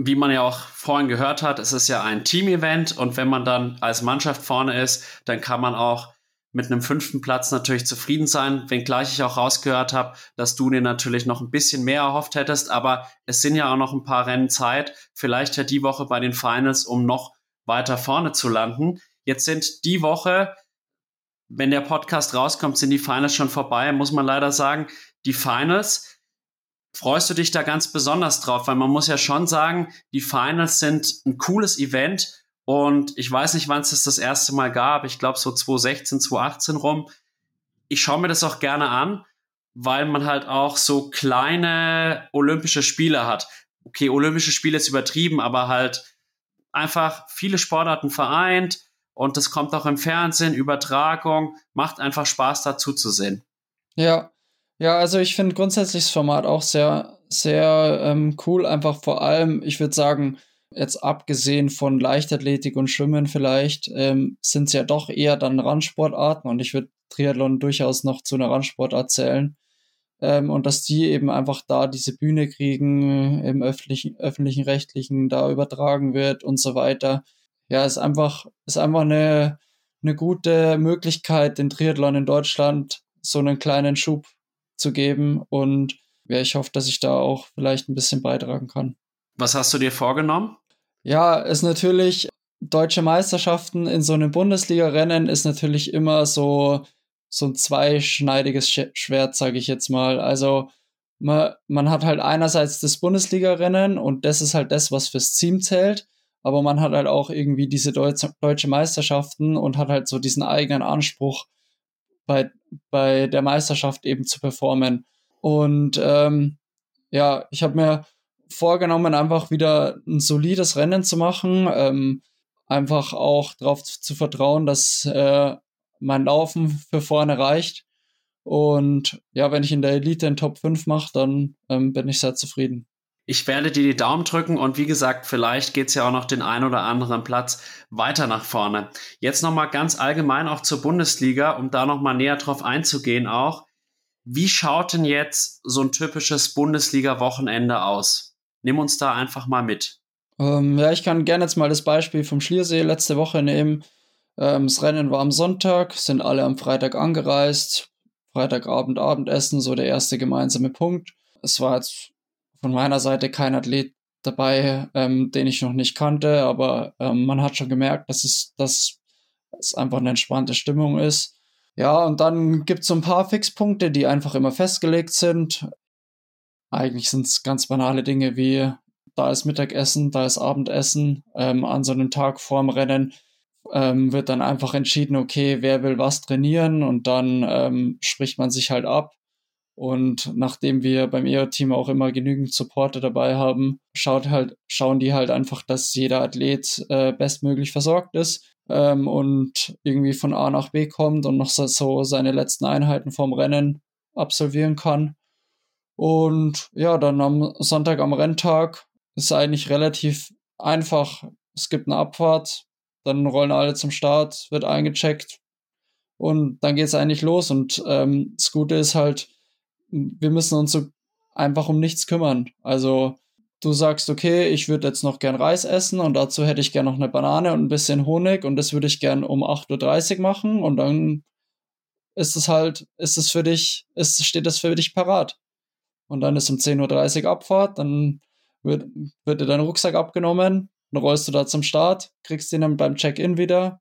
S1: Wie man ja auch vorhin gehört hat, es ist ja ein Team-Event und wenn man dann als Mannschaft vorne ist, dann kann man auch mit einem fünften Platz natürlich zufrieden sein, wenngleich ich auch rausgehört habe, dass du dir natürlich noch ein bisschen mehr erhofft hättest, aber es sind ja auch noch ein paar Rennen Zeit, vielleicht ja die Woche bei den Finals, um noch weiter vorne zu landen. Jetzt sind die Woche, wenn der Podcast rauskommt, sind die Finals schon vorbei, muss man leider sagen. Die Finals, freust du dich da ganz besonders drauf, weil man muss ja schon sagen, die Finals sind ein cooles Event Und ich weiß nicht, wann es das das erste Mal gab. Ich glaube so 2016, 2018 rum. Ich schaue mir das auch gerne an, weil man halt auch so kleine olympische Spiele hat. Okay, olympische Spiele ist übertrieben, aber halt einfach viele Sportarten vereint und das kommt auch im Fernsehen, Übertragung, macht einfach Spaß dazu zu sehen.
S2: Ja, ja, also ich finde grundsätzlich das Format auch sehr, sehr ähm, cool. Einfach vor allem, ich würde sagen, Jetzt abgesehen von Leichtathletik und Schwimmen vielleicht, ähm, sind es ja doch eher dann Randsportarten und ich würde Triathlon durchaus noch zu einer Randsportart zählen. Ähm, und dass die eben einfach da diese Bühne kriegen, im öffentlichen, öffentlichen Rechtlichen da übertragen wird und so weiter. Ja, ist einfach, ist einfach eine, eine gute Möglichkeit, den Triathlon in Deutschland so einen kleinen Schub zu geben. Und ja, ich hoffe, dass ich da auch vielleicht ein bisschen beitragen kann.
S1: Was hast du dir vorgenommen?
S2: Ja, ist natürlich, deutsche Meisterschaften in so einem Bundesliga-Rennen ist natürlich immer so, so ein zweischneidiges Schwert, sage ich jetzt mal. Also man, man hat halt einerseits das Bundesliga-Rennen und das ist halt das, was fürs Team zählt, aber man hat halt auch irgendwie diese Deutsche, deutsche Meisterschaften und hat halt so diesen eigenen Anspruch bei, bei der Meisterschaft eben zu performen. Und ähm, ja, ich habe mir vorgenommen, einfach wieder ein solides Rennen zu machen. Ähm, einfach auch darauf zu vertrauen, dass äh, mein Laufen für vorne reicht. Und ja, wenn ich in der Elite in Top 5 mache, dann ähm, bin ich sehr zufrieden.
S1: Ich werde dir die Daumen drücken und wie gesagt, vielleicht geht es ja auch noch den ein oder anderen Platz weiter nach vorne. Jetzt nochmal ganz allgemein auch zur Bundesliga, um da nochmal näher drauf einzugehen auch. Wie schaut denn jetzt so ein typisches Bundesliga-Wochenende aus? Nimm uns da einfach mal mit.
S2: Ähm, ja, ich kann gerne jetzt mal das Beispiel vom Schliersee letzte Woche nehmen. Ähm, das Rennen war am Sonntag, sind alle am Freitag angereist. Freitagabend Abendessen, so der erste gemeinsame Punkt. Es war jetzt von meiner Seite kein Athlet dabei, ähm, den ich noch nicht kannte, aber ähm, man hat schon gemerkt, dass es, dass es einfach eine entspannte Stimmung ist. Ja, und dann gibt es so ein paar Fixpunkte, die einfach immer festgelegt sind. Eigentlich sind es ganz banale Dinge wie, da ist Mittagessen, da ist Abendessen. Ähm, an so einem Tag vorm Rennen ähm, wird dann einfach entschieden, okay, wer will was trainieren und dann ähm, spricht man sich halt ab. Und nachdem wir beim EO-Team auch immer genügend Supporter dabei haben, schaut halt, schauen die halt einfach, dass jeder Athlet äh, bestmöglich versorgt ist ähm, und irgendwie von A nach B kommt und noch so, seine letzten Einheiten vorm Rennen absolvieren kann. Und ja, dann am Sonntag am Renntag ist eigentlich relativ einfach. Es gibt eine Abfahrt, dann rollen alle zum Start, wird eingecheckt und dann geht es eigentlich los. Und ähm, das Gute ist halt, wir müssen uns so einfach um nichts kümmern. Also du sagst, okay, ich würde jetzt noch gern Reis essen und dazu hätte ich gern noch eine Banane und ein bisschen Honig und das würde ich gern um 8.30 Uhr machen und dann ist es halt, ist es für dich, ist, steht das für dich parat und dann ist um 10.30 Uhr Abfahrt, dann wird, wird dir dein Rucksack abgenommen, dann rollst du da zum Start, kriegst ihn dann beim Check-in wieder,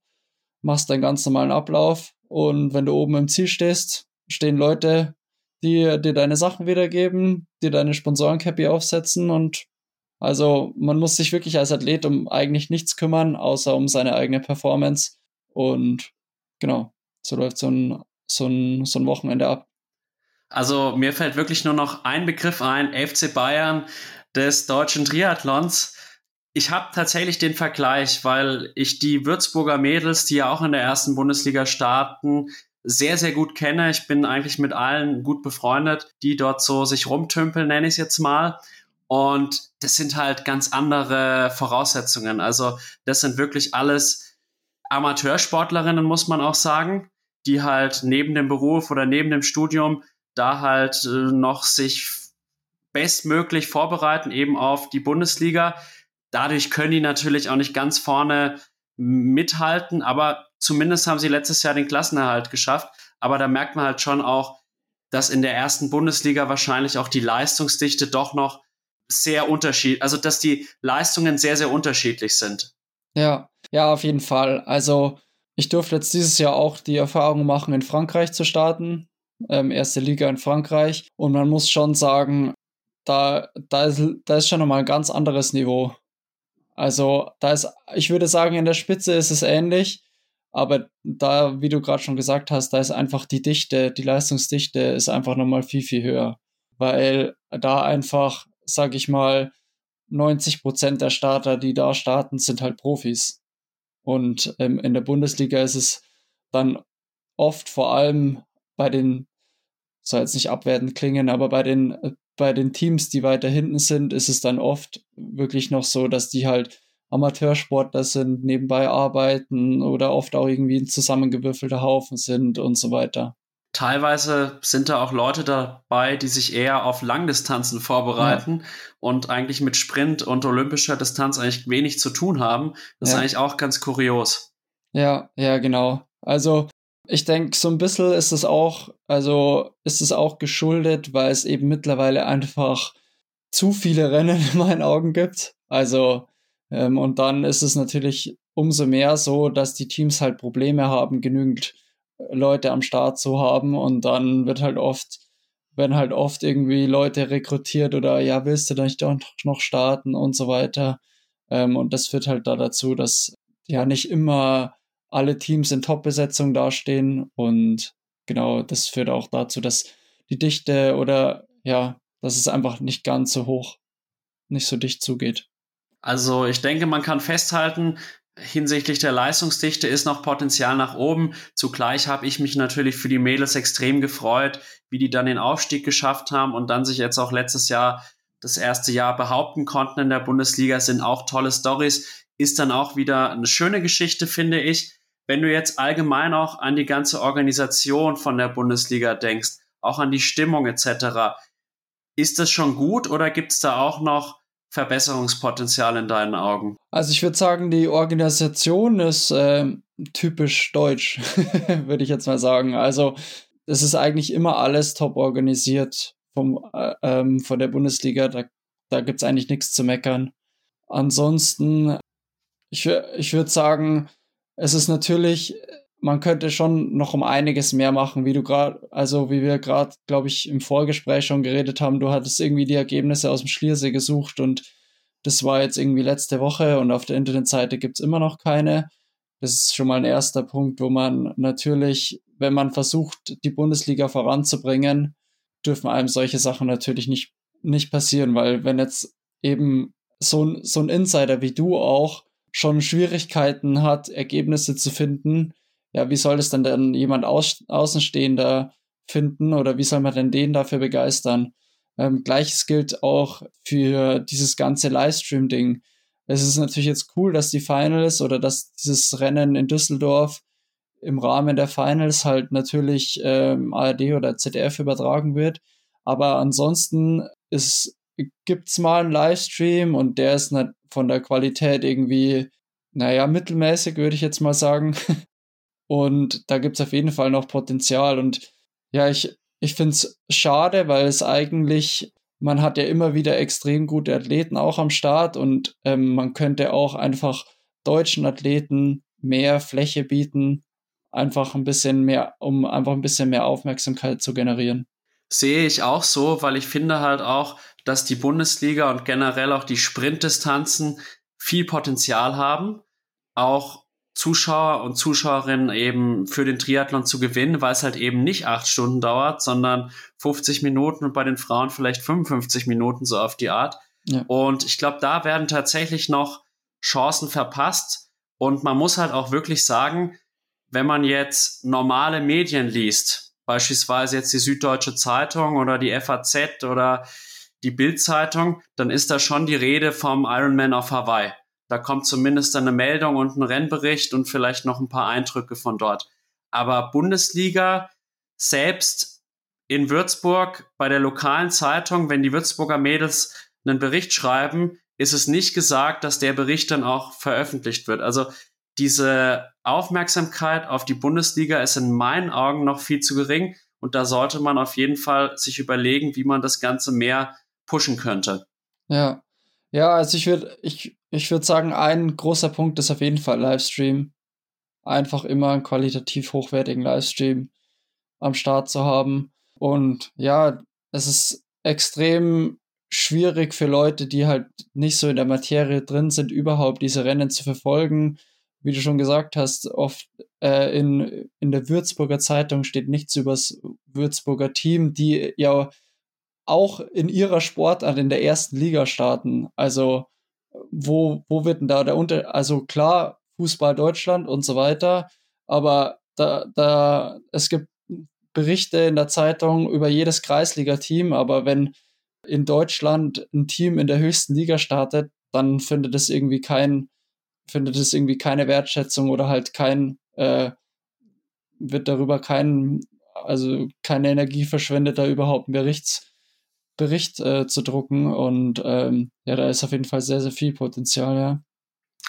S2: machst deinen ganz normalen Ablauf und wenn du oben im Ziel stehst, stehen Leute, die dir deine Sachen wiedergeben, dir deine Sponsorencappy aufsetzen und also man muss sich wirklich als Athlet um eigentlich nichts kümmern, außer um seine eigene Performance und genau, so läuft so ein, so ein, so ein Wochenende ab.
S1: Also mir fällt wirklich nur noch ein Begriff ein, FC Bayern des deutschen Triathlons. Ich habe tatsächlich den Vergleich, weil ich die Würzburger Mädels, die ja auch in der ersten Bundesliga starten, sehr, sehr gut kenne. Ich bin eigentlich mit allen gut befreundet, die dort so sich rumtümpeln, nenne ich es jetzt mal. Und das sind halt ganz andere Voraussetzungen. Also das sind wirklich alles Amateursportlerinnen, muss man auch sagen, die halt neben dem Beruf oder neben dem Studium da halt äh, noch sich bestmöglich vorbereiten, eben auf die Bundesliga. Dadurch können die natürlich auch nicht ganz vorne mithalten, aber zumindest haben sie letztes Jahr den Klassenerhalt geschafft. Aber da merkt man halt schon auch, dass in der ersten Bundesliga wahrscheinlich auch die Leistungsdichte doch noch sehr unterschiedlich, also dass die Leistungen sehr, sehr unterschiedlich sind.
S2: Ja, ja, auf jeden Fall. Also ich durfte jetzt dieses Jahr auch die Erfahrung machen, in Frankreich zu starten ähm, erste Liga in Frankreich. Und man muss schon sagen, da, da, ist, da ist schon nochmal ein ganz anderes Niveau. Also da ist, ich würde sagen, in der Spitze ist es ähnlich, aber da, wie du gerade schon gesagt hast, da ist einfach die Dichte, die Leistungsdichte ist einfach nochmal viel, viel höher, weil da einfach, sag ich mal, 90 Prozent der Starter, die da starten, sind halt Profis. Und ähm, in der Bundesliga ist es dann oft vor allem bei den, soll jetzt nicht abwertend klingen, aber bei den, äh, bei den Teams, die weiter hinten sind, ist es dann oft wirklich noch so, dass die halt Amateursportler sind, nebenbei arbeiten oder oft auch irgendwie ein zusammengewürfelter Haufen sind und so weiter.
S1: Teilweise sind da auch Leute dabei, die sich eher auf Langdistanzen vorbereiten ja. und eigentlich mit Sprint und olympischer Distanz eigentlich wenig zu tun haben. Das ja. ist eigentlich auch ganz kurios.
S2: Ja, ja, genau. Also ich denke, so ein bisschen ist es auch, also ist es auch geschuldet, weil es eben mittlerweile einfach zu viele Rennen in meinen Augen gibt. Also, ähm, und dann ist es natürlich umso mehr so, dass die Teams halt Probleme haben, genügend Leute am Start zu haben und dann wird halt oft, werden halt oft irgendwie Leute rekrutiert oder ja, willst du da nicht doch noch starten und so weiter. Ähm, und das führt halt da dazu, dass ja nicht immer alle Teams in Top-Besetzung dastehen und genau, das führt auch dazu, dass die Dichte oder ja, dass es einfach nicht ganz so hoch, nicht so dicht zugeht.
S1: Also ich denke, man kann festhalten, hinsichtlich der Leistungsdichte ist noch Potenzial nach oben. Zugleich habe ich mich natürlich für die Mädels extrem gefreut, wie die dann den Aufstieg geschafft haben und dann sich jetzt auch letztes Jahr das erste Jahr behaupten konnten in der Bundesliga, sind auch tolle Stories. Ist dann auch wieder eine schöne Geschichte, finde ich. Wenn du jetzt allgemein auch an die ganze Organisation von der Bundesliga denkst, auch an die Stimmung etc., ist das schon gut oder gibt es da auch noch Verbesserungspotenzial in deinen Augen?
S2: Also ich würde sagen, die Organisation ist äh, typisch deutsch, würde ich jetzt mal sagen. Also es ist eigentlich immer alles top organisiert vom, äh, ähm, von der Bundesliga. Da, da gibt es eigentlich nichts zu meckern. Ansonsten, ich, ich würde sagen, es ist natürlich, man könnte schon noch um einiges mehr machen, wie du gerade, also wie wir gerade, glaube ich, im Vorgespräch schon geredet haben. Du hattest irgendwie die Ergebnisse aus dem Schliersee gesucht und das war jetzt irgendwie letzte Woche und auf der Internetseite gibt's immer noch keine. Das ist schon mal ein erster Punkt, wo man natürlich, wenn man versucht, die Bundesliga voranzubringen, dürfen einem solche Sachen natürlich nicht, nicht passieren, weil wenn jetzt eben so, so ein Insider wie du auch schon Schwierigkeiten hat, Ergebnisse zu finden, ja, wie soll das dann dann jemand Aus Außenstehender finden oder wie soll man denn den dafür begeistern? Ähm, Gleiches gilt auch für dieses ganze Livestream-Ding. Es ist natürlich jetzt cool, dass die Finals oder dass dieses Rennen in Düsseldorf im Rahmen der Finals halt natürlich ähm, ARD oder ZDF übertragen wird. Aber ansonsten ist gibt's mal einen Livestream und der ist nicht von der Qualität irgendwie, naja, mittelmäßig, würde ich jetzt mal sagen. Und da gibt's auf jeden Fall noch Potenzial. Und ja, ich, ich find's schade, weil es eigentlich, man hat ja immer wieder extrem gute Athleten auch am Start und ähm, man könnte auch einfach deutschen Athleten mehr Fläche bieten, einfach ein bisschen mehr, um einfach ein bisschen mehr Aufmerksamkeit zu generieren.
S1: Sehe ich auch so, weil ich finde halt auch, dass die Bundesliga und generell auch die Sprintdistanzen viel Potenzial haben, auch Zuschauer und Zuschauerinnen eben für den Triathlon zu gewinnen, weil es halt eben nicht acht Stunden dauert, sondern 50 Minuten und bei den Frauen vielleicht 55 Minuten so auf die Art. Ja. Und ich glaube, da werden tatsächlich noch Chancen verpasst. Und man muss halt auch wirklich sagen, wenn man jetzt normale Medien liest, beispielsweise jetzt die Süddeutsche Zeitung oder die FAZ oder die Bild-Zeitung, dann ist da schon die Rede vom Ironman auf Hawaii. Da kommt zumindest eine Meldung und ein Rennbericht und vielleicht noch ein paar Eindrücke von dort. Aber Bundesliga selbst in Würzburg bei der lokalen Zeitung, wenn die Würzburger Mädels einen Bericht schreiben, ist es nicht gesagt, dass der Bericht dann auch veröffentlicht wird. Also diese Aufmerksamkeit auf die Bundesliga ist in meinen Augen noch viel zu gering und da sollte man auf jeden Fall sich überlegen, wie man das Ganze mehr pushen könnte.
S2: Ja. Ja, also ich würde ich, ich würd sagen, ein großer Punkt ist auf jeden Fall Livestream. Einfach immer einen qualitativ hochwertigen Livestream am Start zu haben. Und ja, es ist extrem schwierig für Leute, die halt nicht so in der Materie drin sind, überhaupt diese Rennen zu verfolgen. Wie du schon gesagt hast, oft äh, in, in der Würzburger Zeitung steht nichts übers Würzburger Team, die ja auch in ihrer Sportart in der ersten Liga starten. Also wo, wo wird denn da der Unter... Also klar, Fußball Deutschland und so weiter, aber da, da, es gibt Berichte in der Zeitung über jedes Kreisliga-Team, aber wenn in Deutschland ein Team in der höchsten Liga startet, dann findet es irgendwie kein, findet es irgendwie keine Wertschätzung oder halt kein, äh, wird darüber kein, also keine Energie verschwendet, da überhaupt einen Berichts, Bericht äh, zu drucken. Und ähm, ja, da ist auf jeden Fall sehr, sehr viel Potenzial, ja.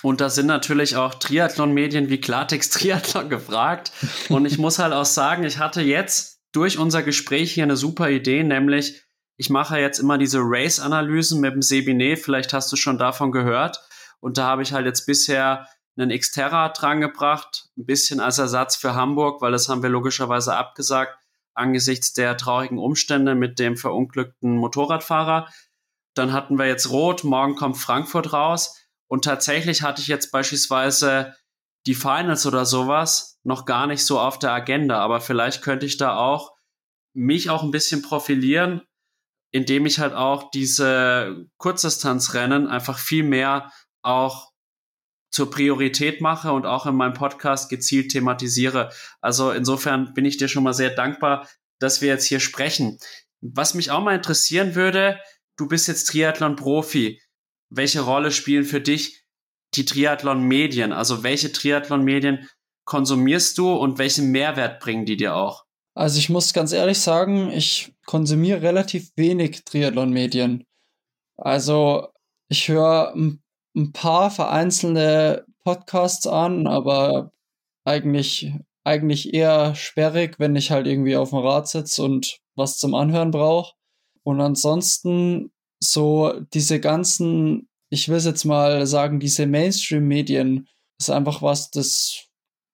S1: Und da sind natürlich auch Triathlon-Medien wie Klartext Triathlon gefragt. Und ich muss halt auch sagen, ich hatte jetzt durch unser Gespräch hier eine super Idee, nämlich ich mache jetzt immer diese Race-Analysen mit dem Sebinet. Vielleicht hast du schon davon gehört. Und da habe ich halt jetzt bisher einen Xterra dran gebracht, ein bisschen als Ersatz für Hamburg, weil das haben wir logischerweise abgesagt angesichts der traurigen Umstände mit dem verunglückten Motorradfahrer. Dann hatten wir jetzt Rot, morgen kommt Frankfurt raus. Und tatsächlich hatte ich jetzt beispielsweise die Finals oder sowas noch gar nicht so auf der Agenda. Aber vielleicht könnte ich da auch mich auch ein bisschen profilieren, indem ich halt auch diese Kurzdistanzrennen einfach viel mehr auch zur Priorität mache und auch in meinem Podcast gezielt thematisiere. Also insofern bin ich dir schon mal sehr dankbar, dass wir jetzt hier sprechen. Was mich auch mal interessieren würde, du bist jetzt Triathlon-Profi welche Rolle spielen für dich die Triathlon-Medien? Also welche Triathlon-Medien konsumierst du und welchen Mehrwert bringen die dir auch?
S2: Also ich muss ganz ehrlich sagen, ich konsumiere relativ wenig Triathlon-Medien. Also ich höre ein paar vereinzelte Podcasts an, aber eigentlich, eigentlich eher sperrig, wenn ich halt irgendwie auf dem Rad sitze und was zum Anhören brauche. Und ansonsten so diese ganzen, ich will es jetzt mal sagen, diese Mainstream-Medien, ist einfach was, das,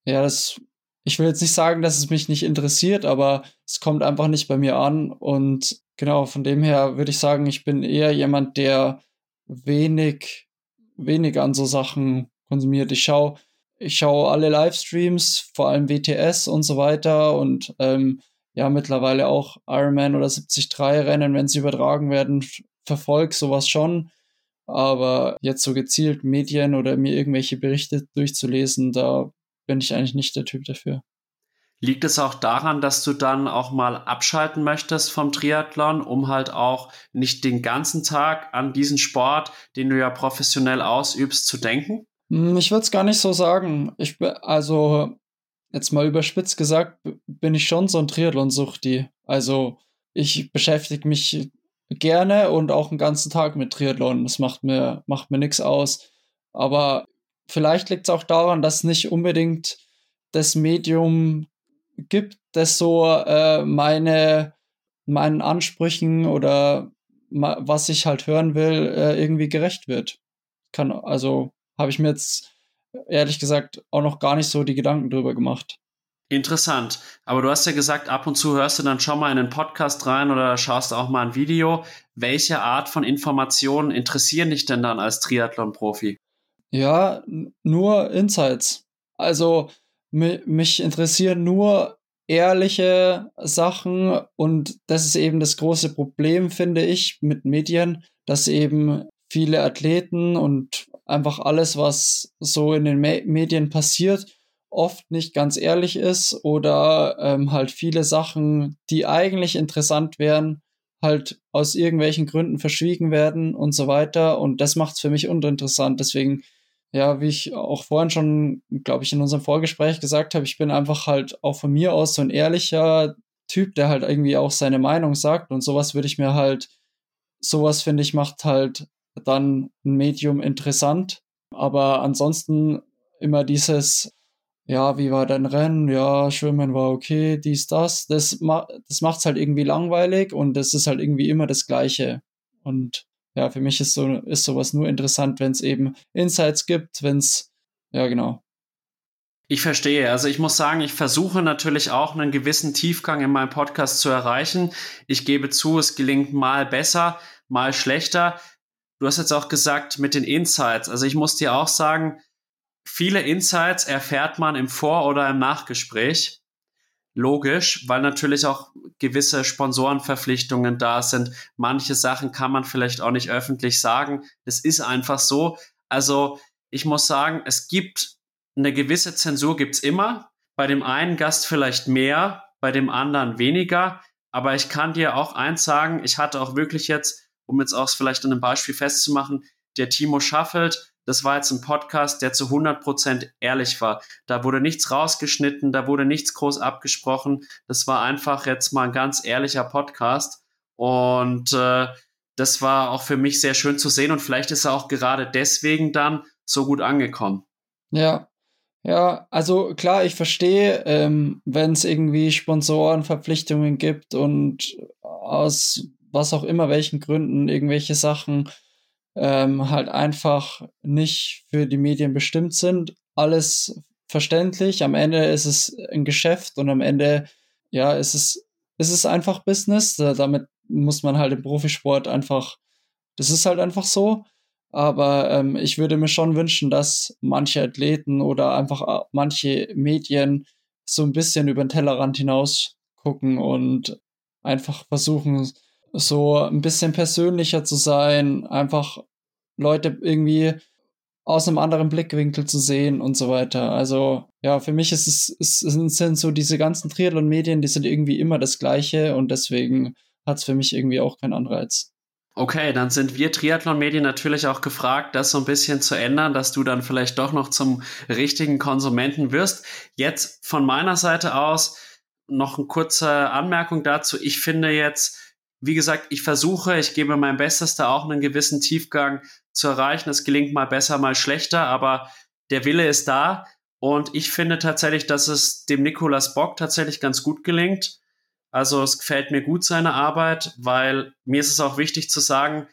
S2: ja, das, ich will jetzt nicht sagen, dass es mich nicht interessiert, aber es kommt einfach nicht bei mir an. Und genau, von dem her würde ich sagen, ich bin eher jemand, der wenig, wenig an so Sachen konsumiert. Ich schaue, ich schaue alle Livestreams, vor allem WTS und so weiter und ähm, ja, mittlerweile auch Ironman oder 73 Rennen, wenn sie übertragen werden, verfolge sowas schon, aber jetzt so gezielt Medien oder mir irgendwelche Berichte durchzulesen, da bin ich eigentlich nicht der Typ dafür.
S1: Liegt es auch daran, dass du dann auch mal abschalten möchtest vom Triathlon, um halt auch nicht den ganzen Tag an diesen Sport, den du ja professionell ausübst, zu denken?
S2: Hm, ich würde es gar nicht so sagen. Ich also, jetzt mal überspitzt gesagt, bin ich schon so ein Triathlon-Suchti. Also, ich beschäftige mich gerne und auch einen ganzen Tag mit Triathlon. Das macht mir, macht mir nichts aus. Aber vielleicht liegt es auch daran, dass nicht unbedingt das Medium gibt, das so äh, meine, meinen Ansprüchen oder was ich halt hören will, äh, irgendwie gerecht wird. Kann, also habe ich mir jetzt ehrlich gesagt auch noch gar nicht so die Gedanken drüber gemacht.
S1: Interessant. Aber du hast ja gesagt, ab und zu hörst du dann schon mal in einen Podcast rein oder schaust auch mal ein Video. Welche Art von Informationen interessieren dich denn dann als Triathlon-Profi?
S2: Ja, nur Insights. Also mich interessieren nur ehrliche Sachen und das ist eben das große Problem, finde ich, mit Medien, dass eben viele Athleten und einfach alles, was so in den Medien passiert, oft nicht ganz ehrlich ist oder ähm, halt viele Sachen, die eigentlich interessant wären, halt aus irgendwelchen Gründen verschwiegen werden und so weiter. Und das macht es für mich uninteressant. Deswegen, ja, wie ich auch vorhin schon, glaube ich, in unserem Vorgespräch gesagt habe, ich bin einfach halt auch von mir aus so ein ehrlicher Typ, der halt irgendwie auch seine Meinung sagt. Und sowas würde ich mir halt, sowas finde ich, macht halt dann ein Medium interessant. Aber ansonsten immer dieses, ja, wie war dein Rennen? Ja, Schwimmen war okay, dies, das. Das, ma das macht es halt irgendwie langweilig und es ist halt irgendwie immer das Gleiche. Und ja, für mich ist, so, ist sowas nur interessant, wenn es eben Insights gibt, wenn es, ja, genau.
S1: Ich verstehe. Also ich muss sagen, ich versuche natürlich auch einen gewissen Tiefgang in meinem Podcast zu erreichen. Ich gebe zu, es gelingt mal besser, mal schlechter. Du hast jetzt auch gesagt mit den Insights. Also ich muss dir auch sagen, viele Insights erfährt man im Vor- oder im Nachgespräch. Logisch, weil natürlich auch gewisse Sponsorenverpflichtungen da sind. Manche Sachen kann man vielleicht auch nicht öffentlich sagen. Das ist einfach so. Also ich muss sagen, es gibt eine gewisse Zensur gibt's immer. Bei dem einen Gast vielleicht mehr, bei dem anderen weniger. Aber ich kann dir auch eins sagen, ich hatte auch wirklich jetzt, um jetzt auch vielleicht an einem Beispiel festzumachen, der Timo Schaffelt, das war jetzt ein Podcast, der zu 100% ehrlich war. Da wurde nichts rausgeschnitten, da wurde nichts groß abgesprochen. Das war einfach jetzt mal ein ganz ehrlicher Podcast. Und äh, das war auch für mich sehr schön zu sehen. Und vielleicht ist er auch gerade deswegen dann so gut angekommen.
S2: Ja, ja, also klar, ich verstehe, ähm, wenn es irgendwie Sponsorenverpflichtungen gibt und aus was auch immer welchen Gründen irgendwelche Sachen ähm, halt einfach nicht für die Medien bestimmt sind. Alles verständlich. Am Ende ist es ein Geschäft und am Ende, ja, ist es, ist es einfach Business. Damit muss man halt im Profisport einfach, das ist halt einfach so. Aber ähm, ich würde mir schon wünschen, dass manche Athleten oder einfach äh, manche Medien so ein bisschen über den Tellerrand hinaus gucken und einfach versuchen, so ein bisschen persönlicher zu sein, einfach Leute irgendwie aus einem anderen Blickwinkel zu sehen und so weiter. Also ja, für mich ist es, es sind so diese ganzen Triathlon-Medien, die sind irgendwie immer das Gleiche und deswegen hat es für mich irgendwie auch keinen Anreiz.
S1: Okay, dann sind wir Triathlon-Medien natürlich auch gefragt, das so ein bisschen zu ändern, dass du dann vielleicht doch noch zum richtigen Konsumenten wirst. Jetzt von meiner Seite aus noch eine kurze Anmerkung dazu. Ich finde jetzt, wie gesagt, ich versuche, ich gebe mein Bestes, da auch einen gewissen Tiefgang zu erreichen. Es gelingt mal besser, mal schlechter, aber der Wille ist da. Und ich finde tatsächlich, dass es dem Nikolas Bock tatsächlich ganz gut gelingt. Also es gefällt mir gut seine Arbeit, weil mir ist es auch wichtig zu sagen,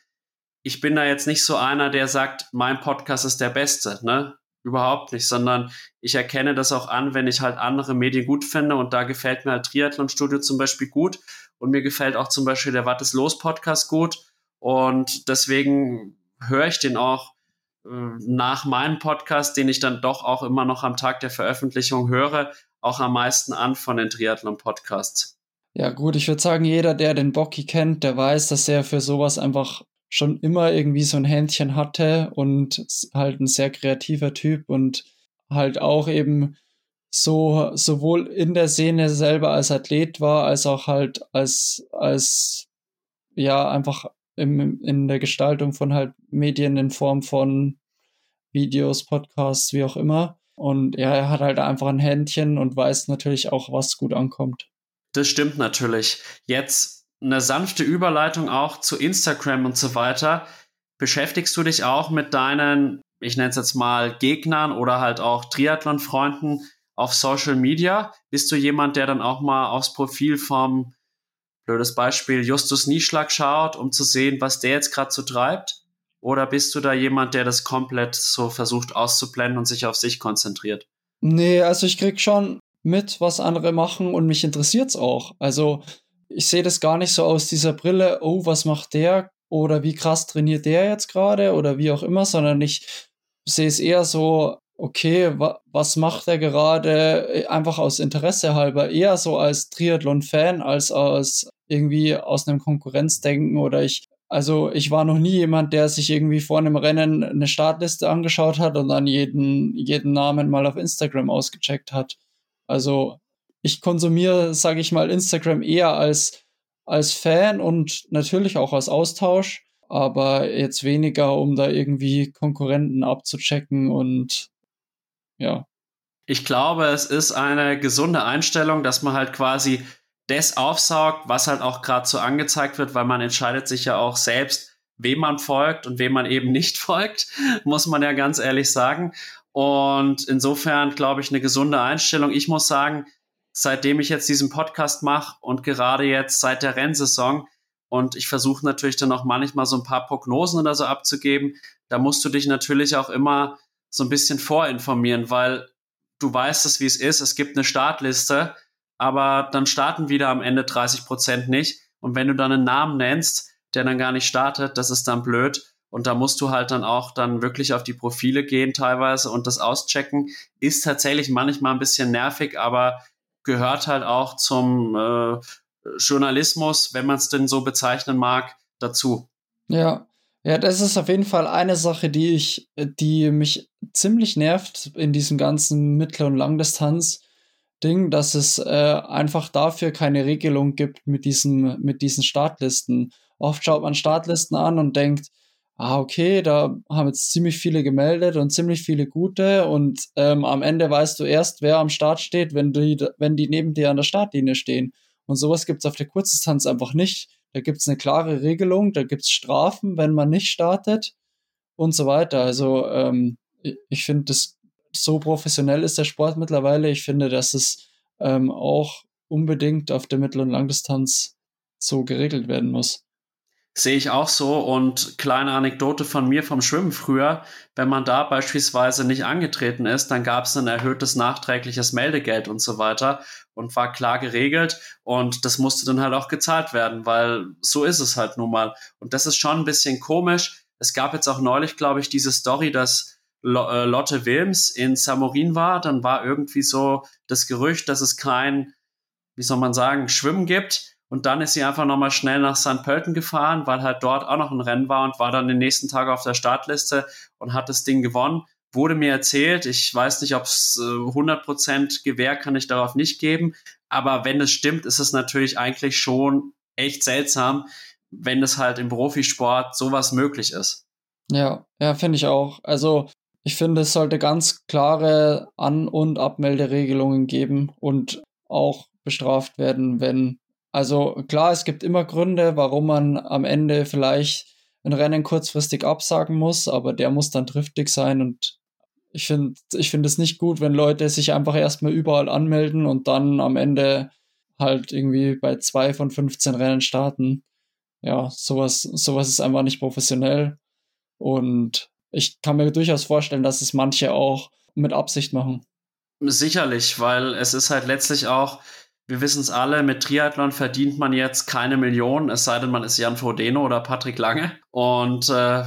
S1: ich bin da jetzt nicht so einer, der sagt, mein Podcast ist der beste, ne? Überhaupt nicht, sondern ich erkenne das auch an, wenn ich halt andere Medien gut finde und da gefällt mir halt Triathlon Studio zum Beispiel gut und mir gefällt auch zum Beispiel der Wattes Los Podcast gut und deswegen höre ich den auch äh, nach meinem Podcast, den ich dann doch auch immer noch am Tag der Veröffentlichung höre, auch am meisten an von den Triathlon Podcasts.
S2: Ja, gut, ich würde sagen, jeder, der den Bocky kennt, der weiß, dass er für sowas einfach schon immer irgendwie so ein Händchen hatte und halt ein sehr kreativer Typ und halt auch eben so sowohl in der Szene selber als Athlet war, als auch halt als, als ja, einfach im, in der Gestaltung von halt Medien in Form von Videos, Podcasts, wie auch immer. Und ja, er hat halt einfach ein Händchen und weiß natürlich auch, was gut ankommt.
S1: Das stimmt natürlich. Jetzt eine sanfte Überleitung auch zu Instagram und so weiter. Beschäftigst du dich auch mit deinen, ich nenne es jetzt mal Gegnern oder halt auch Triathlon-Freunden auf Social Media? Bist du jemand, der dann auch mal aufs Profil vom, blödes Beispiel, Justus Nieschlag schaut, um zu sehen, was der jetzt gerade so treibt? Oder bist du da jemand, der das komplett so versucht auszublenden und sich auf sich konzentriert?
S2: Nee, also ich krieg schon mit, was andere machen und mich interessiert's auch. Also ich sehe das gar nicht so aus dieser Brille, oh, was macht der oder wie krass trainiert der jetzt gerade oder wie auch immer, sondern ich sehe es eher so, okay, wa was macht er gerade einfach aus Interesse halber, eher so als Triathlon-Fan als aus irgendwie aus einem Konkurrenzdenken oder ich also ich war noch nie jemand, der sich irgendwie vor einem Rennen eine Startliste angeschaut hat und dann jeden, jeden Namen mal auf Instagram ausgecheckt hat. Also ich konsumiere, sage ich mal, Instagram eher als, als Fan und natürlich auch als Austausch, aber jetzt weniger, um da irgendwie Konkurrenten abzuchecken und ja.
S1: Ich glaube, es ist eine gesunde Einstellung, dass man halt quasi das aufsaugt, was halt auch gerade so angezeigt wird, weil man entscheidet sich ja auch selbst, wem man folgt und wem man eben nicht folgt, muss man ja ganz ehrlich sagen. Und insofern glaube ich eine gesunde Einstellung. Ich muss sagen, seitdem ich jetzt diesen Podcast mache und gerade jetzt seit der Rennsaison und ich versuche natürlich dann auch manchmal so ein paar Prognosen oder so abzugeben, da musst du dich natürlich auch immer so ein bisschen vorinformieren, weil du weißt es, wie es ist. Es gibt eine Startliste, aber dann starten wieder am Ende 30 Prozent nicht. Und wenn du dann einen Namen nennst, der dann gar nicht startet, das ist dann blöd. Und da musst du halt dann auch dann wirklich auf die Profile gehen teilweise und das auschecken. Ist tatsächlich manchmal ein bisschen nervig, aber gehört halt auch zum äh, Journalismus, wenn man es denn so bezeichnen mag, dazu.
S2: Ja, ja, das ist auf jeden Fall eine Sache, die ich, die mich ziemlich nervt in diesem ganzen Mittel- und Langdistanz-Ding, dass es äh, einfach dafür keine Regelung gibt mit diesen, mit diesen Startlisten. Oft schaut man Startlisten an und denkt, ah, okay, da haben jetzt ziemlich viele gemeldet und ziemlich viele gute und ähm, am Ende weißt du erst, wer am Start steht, wenn die, wenn die neben dir an der Startlinie stehen. Und sowas gibt es auf der Kurzdistanz einfach nicht. Da gibt es eine klare Regelung, da gibt es Strafen, wenn man nicht startet und so weiter. Also ähm, ich finde, das so professionell ist der Sport mittlerweile. Ich finde, dass es ähm, auch unbedingt auf der Mittel- und Langdistanz so geregelt werden muss.
S1: Sehe ich auch so. Und kleine Anekdote von mir vom Schwimmen früher. Wenn man da beispielsweise nicht angetreten ist, dann gab es ein erhöhtes nachträgliches Meldegeld und so weiter und war klar geregelt. Und das musste dann halt auch gezahlt werden, weil so ist es halt nun mal. Und das ist schon ein bisschen komisch. Es gab jetzt auch neulich, glaube ich, diese Story, dass äh, Lotte Wilms in Samorin war. Dann war irgendwie so das Gerücht, dass es kein, wie soll man sagen, Schwimmen gibt und dann ist sie einfach nochmal schnell nach St. Pölten gefahren, weil halt dort auch noch ein Rennen war und war dann den nächsten Tag auf der Startliste und hat das Ding gewonnen. Wurde mir erzählt, ich weiß nicht, ob es äh, 100% Gewähr kann ich darauf nicht geben, aber wenn es stimmt, ist es natürlich eigentlich schon echt seltsam, wenn es halt im Profisport sowas möglich ist.
S2: Ja, ja, finde ich auch. Also ich finde, es sollte ganz klare An- und Abmelderegelungen geben und auch bestraft werden, wenn also klar, es gibt immer Gründe, warum man am Ende vielleicht ein Rennen kurzfristig absagen muss, aber der muss dann triftig sein und ich finde ich finde es nicht gut, wenn Leute sich einfach erstmal überall anmelden und dann am Ende halt irgendwie bei zwei von 15 Rennen starten. Ja, sowas, sowas ist einfach nicht professionell. Und ich kann mir durchaus vorstellen, dass es manche auch mit Absicht machen.
S1: Sicherlich, weil es ist halt letztlich auch, wir wissen es alle, mit Triathlon verdient man jetzt keine Millionen, es sei denn, man ist Jan Frodeno oder Patrick Lange. Und äh,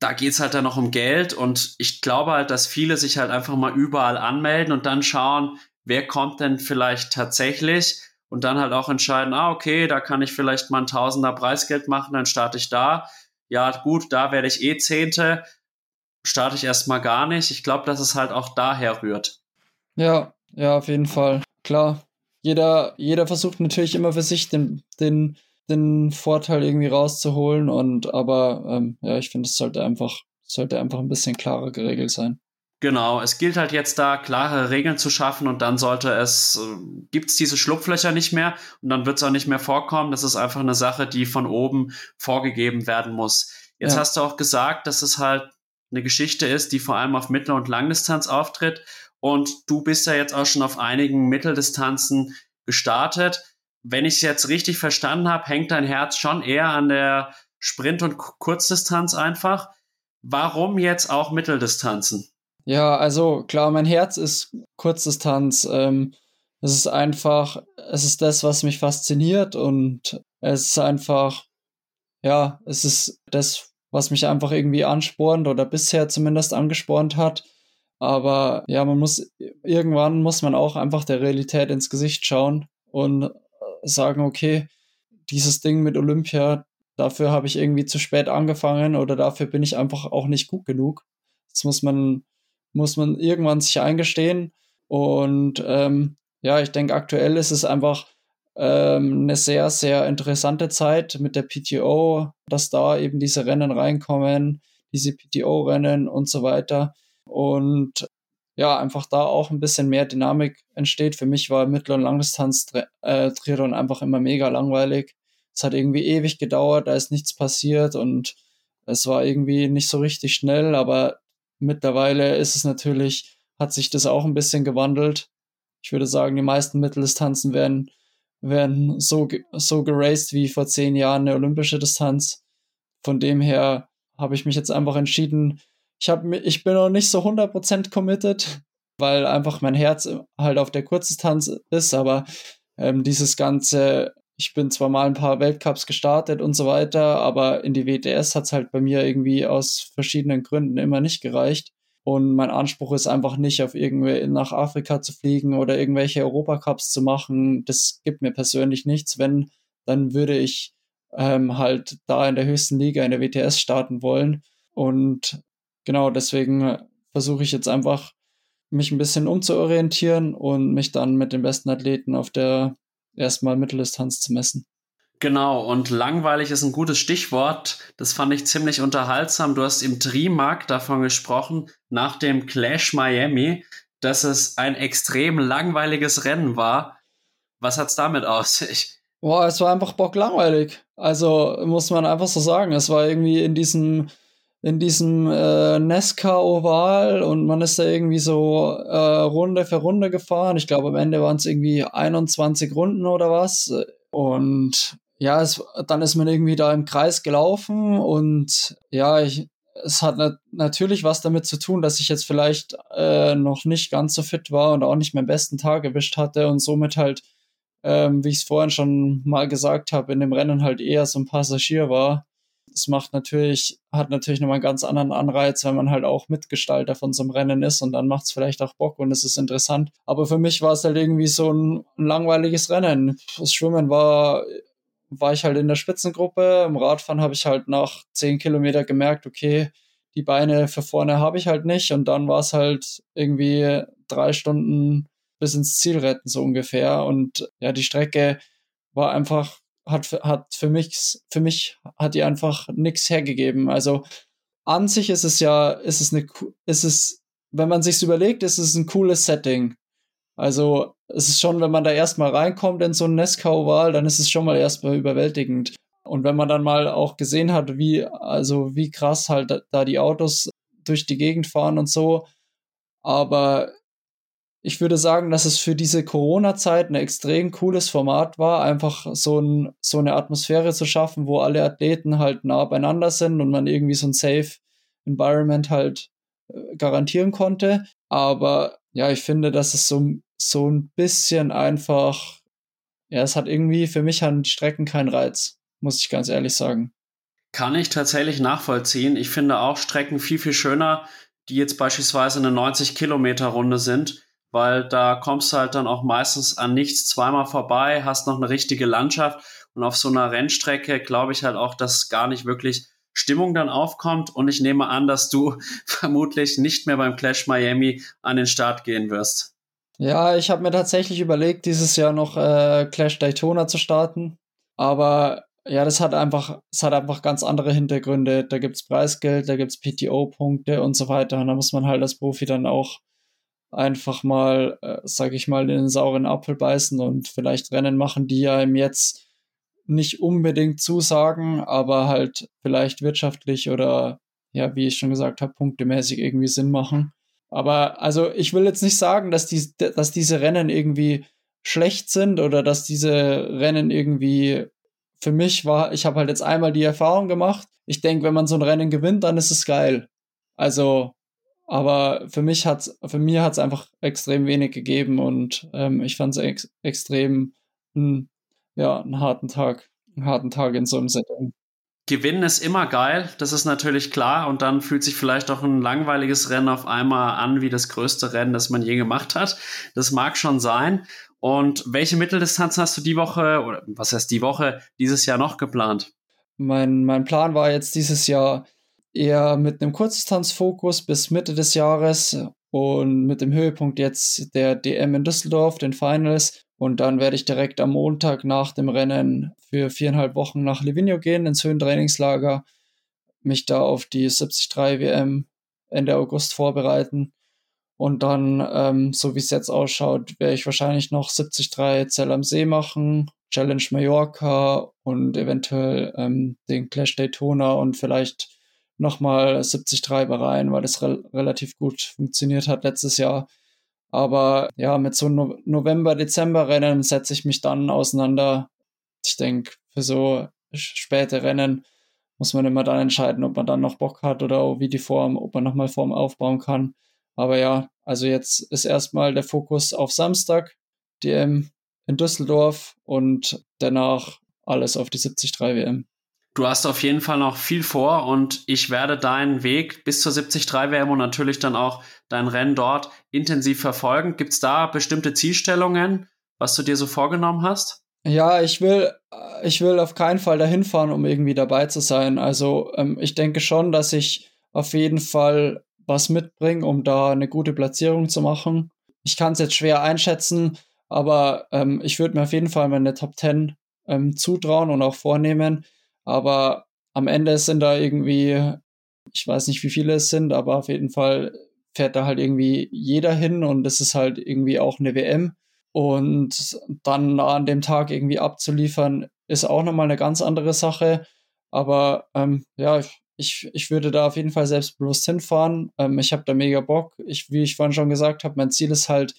S1: da geht es halt dann noch um Geld. Und ich glaube halt, dass viele sich halt einfach mal überall anmelden und dann schauen, wer kommt denn vielleicht tatsächlich. Und dann halt auch entscheiden, ah, okay, da kann ich vielleicht mal ein Tausender Preisgeld machen, dann starte ich da. Ja, gut, da werde ich eh Zehnte. Starte ich erstmal gar nicht. Ich glaube, dass es halt auch daher rührt.
S2: Ja, ja, auf jeden Fall. Klar, jeder, jeder versucht natürlich immer für sich den, den, den Vorteil irgendwie rauszuholen und aber ähm, ja, ich finde, es sollte einfach, sollte einfach ein bisschen klarer geregelt sein.
S1: Genau, es gilt halt jetzt da klare Regeln zu schaffen und dann sollte es, äh, gibt es diese Schlupflöcher nicht mehr und dann wird es auch nicht mehr vorkommen. Das ist einfach eine Sache, die von oben vorgegeben werden muss. Jetzt ja. hast du auch gesagt, dass es halt eine Geschichte ist, die vor allem auf Mittel- und Langdistanz auftritt und du bist ja jetzt auch schon auf einigen Mitteldistanzen gestartet. Wenn ich es jetzt richtig verstanden habe, hängt dein Herz schon eher an der Sprint- und Kurzdistanz einfach. Warum jetzt auch Mitteldistanzen?
S2: Ja, also klar, mein Herz ist Kurzdistanz. Ähm, es ist einfach, es ist das, was mich fasziniert und es ist einfach, ja, es ist das, was mich einfach irgendwie anspornt oder bisher zumindest angespornt hat. Aber ja, man muss, irgendwann muss man auch einfach der Realität ins Gesicht schauen und äh, sagen, okay, dieses Ding mit Olympia, dafür habe ich irgendwie zu spät angefangen oder dafür bin ich einfach auch nicht gut genug. Das muss man, muss man irgendwann sich eingestehen. Und ähm, ja, ich denke, aktuell ist es einfach ähm, eine sehr, sehr interessante Zeit mit der PTO, dass da eben diese Rennen reinkommen, diese PTO-Rennen und so weiter und ja, einfach da auch ein bisschen mehr Dynamik entsteht. Für mich war Mittel- und Langdistanz-Triathlon äh, einfach immer mega langweilig. Es hat irgendwie ewig gedauert, da ist nichts passiert und es war irgendwie nicht so richtig schnell, aber mittlerweile ist es natürlich, hat sich das auch ein bisschen gewandelt. Ich würde sagen, die meisten Mitteldistanzen werden, werden so, so geraced wie vor zehn Jahren eine olympische Distanz. Von dem her habe ich mich jetzt einfach entschieden, ich, hab, ich bin noch nicht so 100% committed, weil einfach mein Herz halt auf der Kurzdistanz ist, aber ähm, dieses ganze, ich bin zwar mal ein paar Weltcups gestartet und so weiter, aber in die WTS hat es halt bei mir irgendwie aus verschiedenen Gründen immer nicht gereicht. Und mein Anspruch ist einfach nicht, auf irgendwie nach Afrika zu fliegen oder irgendwelche Europacups zu machen. Das gibt mir persönlich nichts. Wenn, dann würde ich ähm, halt da in der höchsten Liga in der WTS starten wollen. Und genau deswegen versuche ich jetzt einfach, mich ein bisschen umzuorientieren und mich dann mit den besten Athleten auf der erstmal Mitteldistanz zu messen.
S1: Genau, und langweilig ist ein gutes Stichwort. Das fand ich ziemlich unterhaltsam. Du hast im Trimark davon gesprochen, nach dem Clash Miami, dass es ein extrem langweiliges Rennen war. Was hat's damit aus sich?
S2: Boah, es war einfach bocklangweilig. Also muss man einfach so sagen. Es war irgendwie in diesem, in diesem äh, Nesca-Oval und man ist da irgendwie so äh, Runde für Runde gefahren. Ich glaube, am Ende waren es irgendwie 21 Runden oder was. Und ja, es, dann ist man irgendwie da im Kreis gelaufen und ja, ich, es hat nat natürlich was damit zu tun, dass ich jetzt vielleicht äh, noch nicht ganz so fit war und auch nicht meinen besten Tag erwischt hatte und somit halt, ähm, wie ich es vorhin schon mal gesagt habe, in dem Rennen halt eher so ein Passagier war. Das macht natürlich, hat natürlich nochmal einen ganz anderen Anreiz, wenn man halt auch Mitgestalter von so einem Rennen ist und dann macht es vielleicht auch Bock und es ist interessant. Aber für mich war es halt irgendwie so ein, ein langweiliges Rennen. Das Schwimmen war war ich halt in der Spitzengruppe. Im Radfahren habe ich halt nach zehn Kilometer gemerkt, okay, die Beine für vorne habe ich halt nicht. Und dann war es halt irgendwie drei Stunden bis ins Ziel retten, so ungefähr. Und ja, die Strecke war einfach, hat, hat für mich, für mich hat die einfach nichts hergegeben. Also an sich ist es ja, ist es eine, ist es, wenn man sich's überlegt, ist es ein cooles Setting. Also es ist schon, wenn man da erstmal reinkommt in so ein Nesca-Oval, dann ist es schon mal erstmal überwältigend. Und wenn man dann mal auch gesehen hat, wie, also wie krass halt da die Autos durch die Gegend fahren und so. Aber ich würde sagen, dass es für diese Corona-Zeit ein extrem cooles Format war, einfach so, ein, so eine Atmosphäre zu schaffen, wo alle Athleten halt nah beieinander sind und man irgendwie so ein Safe Environment halt äh, garantieren konnte. Aber ja, ich finde, dass es so so ein bisschen einfach, ja, es hat irgendwie für mich an Strecken keinen Reiz, muss ich ganz ehrlich sagen.
S1: Kann ich tatsächlich nachvollziehen. Ich finde auch Strecken viel, viel schöner, die jetzt beispielsweise eine 90-Kilometer-Runde sind, weil da kommst du halt dann auch meistens an nichts zweimal vorbei, hast noch eine richtige Landschaft und auf so einer Rennstrecke glaube ich halt auch, dass gar nicht wirklich Stimmung dann aufkommt und ich nehme an, dass du vermutlich nicht mehr beim Clash Miami an den Start gehen wirst.
S2: Ja, ich habe mir tatsächlich überlegt, dieses Jahr noch äh, Clash Daytona zu starten. Aber ja, das hat einfach, es hat einfach ganz andere Hintergründe. Da gibt's Preisgeld, da gibt's PTO-Punkte und so weiter. Und da muss man halt als Profi dann auch einfach mal, äh, sag ich mal, in den sauren Apfel beißen und vielleicht Rennen machen, die ja ihm jetzt nicht unbedingt zusagen, aber halt vielleicht wirtschaftlich oder ja, wie ich schon gesagt habe, punktemäßig irgendwie Sinn machen. Aber also ich will jetzt nicht sagen, dass, die, dass diese Rennen irgendwie schlecht sind oder dass diese Rennen irgendwie für mich war, ich habe halt jetzt einmal die Erfahrung gemacht. Ich denke, wenn man so ein Rennen gewinnt, dann ist es geil. Also, aber für mich hat's, für mir hat's einfach extrem wenig gegeben und ähm, ich fand es ex extrem, ein, ja, einen harten Tag, einen harten Tag in so einem Setting.
S1: Gewinnen ist immer geil, das ist natürlich klar. Und dann fühlt sich vielleicht auch ein langweiliges Rennen auf einmal an wie das größte Rennen, das man je gemacht hat. Das mag schon sein. Und welche Mitteldistanz hast du die Woche, oder was heißt die Woche, dieses Jahr noch geplant?
S2: Mein, mein Plan war jetzt dieses Jahr eher mit einem Kurzdistanzfokus bis Mitte des Jahres und mit dem Höhepunkt jetzt der DM in Düsseldorf, den Finals und dann werde ich direkt am Montag nach dem Rennen für viereinhalb Wochen nach Livigno gehen, ins Höhentrainingslager, mich da auf die 73 WM Ende August vorbereiten. Und dann, ähm, so wie es jetzt ausschaut, werde ich wahrscheinlich noch 73 Zell am See machen, Challenge Mallorca und eventuell ähm, den Clash Daytona und vielleicht nochmal 73 Bahrain, weil das re relativ gut funktioniert hat letztes Jahr. Aber ja, mit so no November-Dezember-Rennen setze ich mich dann auseinander. Ich denke, für so späte Rennen muss man immer dann entscheiden, ob man dann noch Bock hat oder wie die Form, ob man nochmal Form aufbauen kann. Aber ja, also jetzt ist erstmal der Fokus auf Samstag, DM in Düsseldorf und danach alles auf die 73 WM.
S1: Du hast auf jeden Fall noch viel vor und ich werde deinen Weg bis zur 73 WM und natürlich dann auch dein Rennen dort intensiv verfolgen. Gibt es da bestimmte Zielstellungen, was du dir so vorgenommen hast?
S2: Ja, ich will, ich will auf keinen Fall dahin fahren, um irgendwie dabei zu sein. Also ähm, ich denke schon, dass ich auf jeden Fall was mitbringe, um da eine gute Platzierung zu machen. Ich kann es jetzt schwer einschätzen, aber ähm, ich würde mir auf jeden Fall meine Top 10 ähm, zutrauen und auch vornehmen. Aber am Ende sind da irgendwie, ich weiß nicht, wie viele es sind, aber auf jeden Fall fährt da halt irgendwie jeder hin und es ist halt irgendwie auch eine WM. Und dann an dem Tag irgendwie abzuliefern, ist auch nochmal eine ganz andere Sache. Aber ähm, ja, ich, ich würde da auf jeden Fall selbstbewusst hinfahren. Ähm, ich habe da mega Bock. Ich, wie ich vorhin schon gesagt habe, mein Ziel ist halt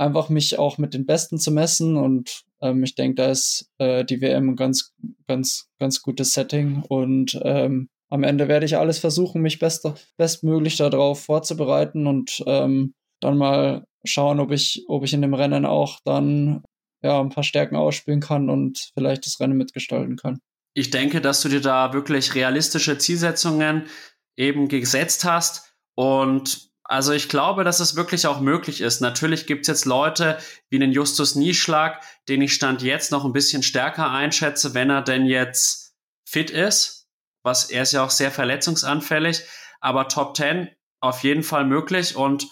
S2: einfach mich auch mit den Besten zu messen und ähm, ich denke, da ist äh, die WM ein ganz, ganz, ganz gutes Setting und ähm, am Ende werde ich alles versuchen, mich best, bestmöglich darauf vorzubereiten und ähm, dann mal schauen, ob ich, ob ich in dem Rennen auch dann ja, ein paar Stärken ausspielen kann und vielleicht das Rennen mitgestalten kann.
S1: Ich denke, dass du dir da wirklich realistische Zielsetzungen eben gesetzt hast und also ich glaube, dass es wirklich auch möglich ist. Natürlich gibt es jetzt Leute wie einen Justus Nieschlag, den ich Stand jetzt noch ein bisschen stärker einschätze, wenn er denn jetzt fit ist. Was er ist ja auch sehr verletzungsanfällig. Aber Top 10 auf jeden Fall möglich und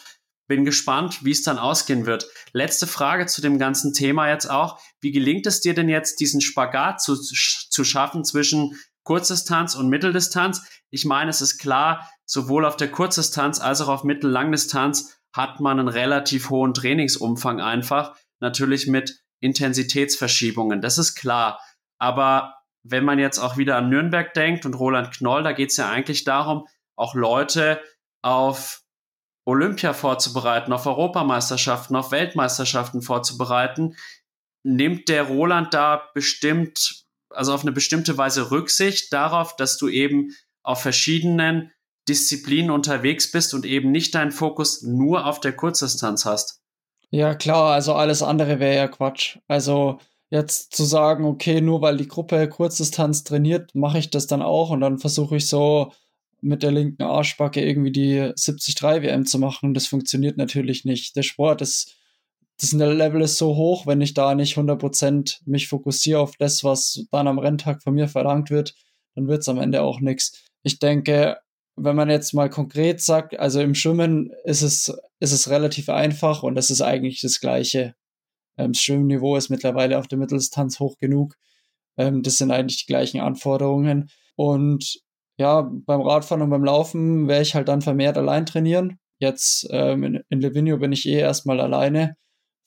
S1: bin gespannt, wie es dann ausgehen wird. Letzte Frage zu dem ganzen Thema jetzt auch. Wie gelingt es dir denn jetzt, diesen Spagat zu, zu schaffen zwischen Kurzdistanz und Mitteldistanz? Ich meine, es ist klar, sowohl auf der Kurzdistanz als auch auf Mittellangdistanz hat man einen relativ hohen Trainingsumfang einfach, natürlich mit Intensitätsverschiebungen, das ist klar. Aber wenn man jetzt auch wieder an Nürnberg denkt und Roland Knoll, da geht es ja eigentlich darum, auch Leute auf Olympia vorzubereiten, auf Europameisterschaften, auf Weltmeisterschaften vorzubereiten, nimmt der Roland da bestimmt, also auf eine bestimmte Weise Rücksicht darauf, dass du eben auf verschiedenen Disziplinen unterwegs bist und eben nicht deinen Fokus nur auf der Kurzdistanz hast.
S2: Ja, klar, also alles andere wäre ja Quatsch. Also jetzt zu sagen, okay, nur weil die Gruppe Kurzdistanz trainiert, mache ich das dann auch und dann versuche ich so mit der linken Arschbacke irgendwie die 73 WM zu machen. Das funktioniert natürlich nicht. Der Sport ist, das Level ist so hoch, wenn ich da nicht 100% mich fokussiere auf das, was dann am Renntag von mir verlangt wird, dann wird es am Ende auch nichts. Ich denke, wenn man jetzt mal konkret sagt, also im Schwimmen ist es, ist es relativ einfach und das ist eigentlich das Gleiche. Ähm, das Schwimmniveau ist mittlerweile auf der Mitteldistanz hoch genug. Ähm, das sind eigentlich die gleichen Anforderungen. Und ja, beim Radfahren und beim Laufen werde ich halt dann vermehrt allein trainieren. Jetzt ähm, in, in Livigno bin ich eh erstmal alleine.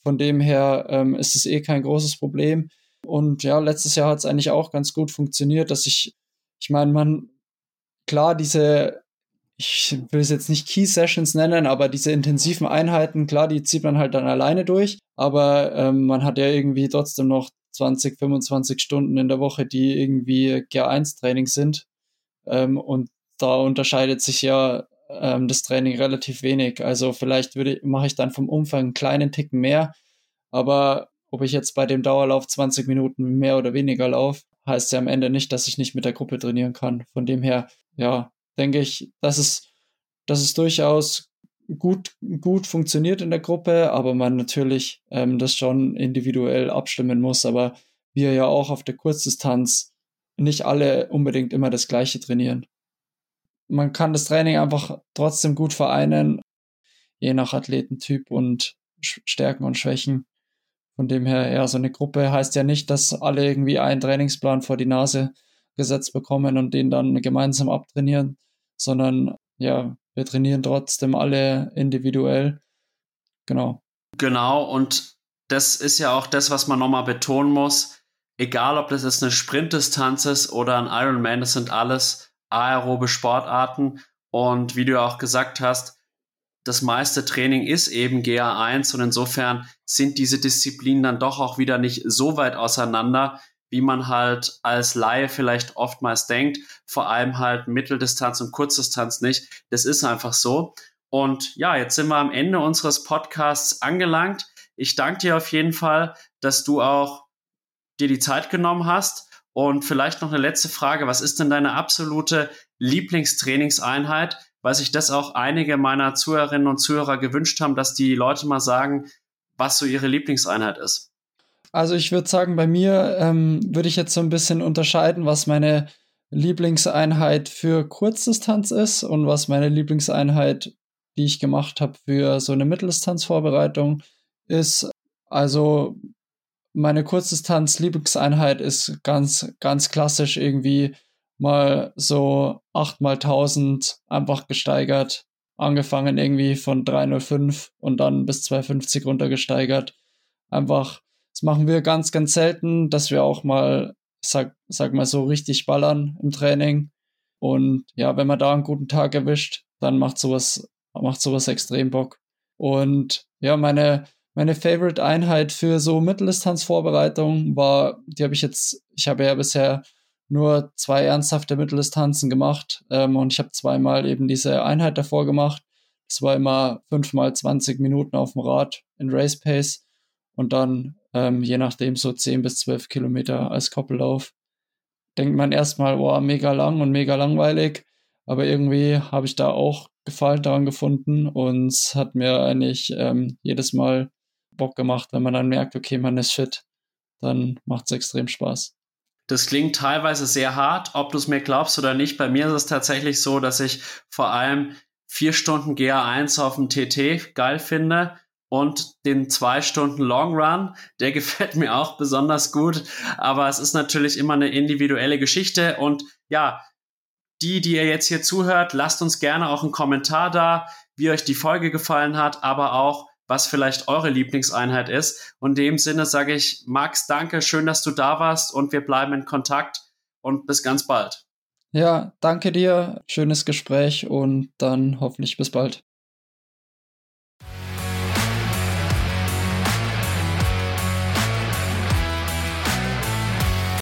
S2: Von dem her ist es eh kein großes Problem. Und ja, letztes Jahr hat es eigentlich auch ganz gut funktioniert, dass ich, ich meine, man, klar, diese, ich will es jetzt nicht Key Sessions nennen, aber diese intensiven Einheiten, klar, die zieht man halt dann alleine durch, aber ähm, man hat ja irgendwie trotzdem noch 20, 25 Stunden in der Woche, die irgendwie G1-Training sind. Ähm, und da unterscheidet sich ja ähm, das Training relativ wenig. Also vielleicht mache ich dann vom Umfang einen kleinen Ticken mehr, aber ob ich jetzt bei dem Dauerlauf 20 Minuten mehr oder weniger laufe, heißt ja am Ende nicht, dass ich nicht mit der Gruppe trainieren kann. Von dem her, ja, denke ich, dass es, dass es durchaus gut, gut funktioniert in der Gruppe, aber man natürlich ähm, das schon individuell abstimmen muss. Aber wir ja auch auf der Kurzdistanz nicht alle unbedingt immer das Gleiche trainieren. Man kann das Training einfach trotzdem gut vereinen, je nach Athletentyp und Stärken und Schwächen. Von dem her, ja, so eine Gruppe heißt ja nicht, dass alle irgendwie einen Trainingsplan vor die Nase gesetzt bekommen und den dann gemeinsam abtrainieren, sondern ja, wir trainieren trotzdem alle individuell. Genau.
S1: Genau, und das ist ja auch das, was man nochmal betonen muss. Egal, ob das jetzt eine Sprintdistanz ist oder ein Ironman, das sind alles aerobe Sportarten. Und wie du auch gesagt hast, das meiste Training ist eben GA1 und insofern sind diese Disziplinen dann doch auch wieder nicht so weit auseinander, wie man halt als Laie vielleicht oftmals denkt, vor allem halt Mitteldistanz und Kurzdistanz nicht. Das ist einfach so. Und ja, jetzt sind wir am Ende unseres Podcasts angelangt. Ich danke dir auf jeden Fall, dass du auch dir die Zeit genommen hast. Und vielleicht noch eine letzte Frage. Was ist denn deine absolute Lieblingstrainingseinheit? Weil sich das auch einige meiner Zuhörerinnen und Zuhörer gewünscht haben, dass die Leute mal sagen, was so ihre Lieblingseinheit ist.
S2: Also ich würde sagen, bei mir ähm, würde ich jetzt so ein bisschen unterscheiden, was meine Lieblingseinheit für Kurzdistanz ist und was meine Lieblingseinheit, die ich gemacht habe für so eine Mitteldistanzvorbereitung ist. Also meine Kurzdistanz-Lieblingseinheit ist ganz, ganz klassisch irgendwie mal so 8 mal 1000 einfach gesteigert. Angefangen irgendwie von 305 und dann bis 250 runtergesteigert. Einfach, das machen wir ganz, ganz selten, dass wir auch mal, sag, sag mal so, richtig ballern im Training. Und ja, wenn man da einen guten Tag erwischt, dann macht sowas, macht sowas extrem Bock. Und ja, meine, meine Favorite-Einheit für so Mitteldistanzvorbereitung war, die habe ich jetzt, ich habe ja bisher nur zwei ernsthafte Mitteldistanzen gemacht ähm, und ich habe zweimal eben diese Einheit davor gemacht. Das war immer fünfmal 20 Minuten auf dem Rad in Race Pace und dann ähm, je nachdem so 10 bis 12 Kilometer als Koppellauf. Denkt man erstmal, boah, mega lang und mega langweilig, aber irgendwie habe ich da auch Gefallen daran gefunden und es hat mir eigentlich ähm, jedes Mal Bock gemacht, wenn man dann merkt, okay, man ist fit, dann macht es extrem Spaß.
S1: Das klingt teilweise sehr hart, ob du es mir glaubst oder nicht. Bei mir ist es tatsächlich so, dass ich vor allem vier Stunden GA1 auf dem TT geil finde und den zwei Stunden Long Run, der gefällt mir auch besonders gut. Aber es ist natürlich immer eine individuelle Geschichte und ja, die, die ihr jetzt hier zuhört, lasst uns gerne auch einen Kommentar da, wie euch die Folge gefallen hat, aber auch was vielleicht eure Lieblingseinheit ist. Und in dem Sinne sage ich, Max, danke, schön, dass du da warst und wir bleiben in Kontakt und bis ganz bald.
S2: Ja, danke dir, schönes Gespräch und dann hoffentlich bis bald.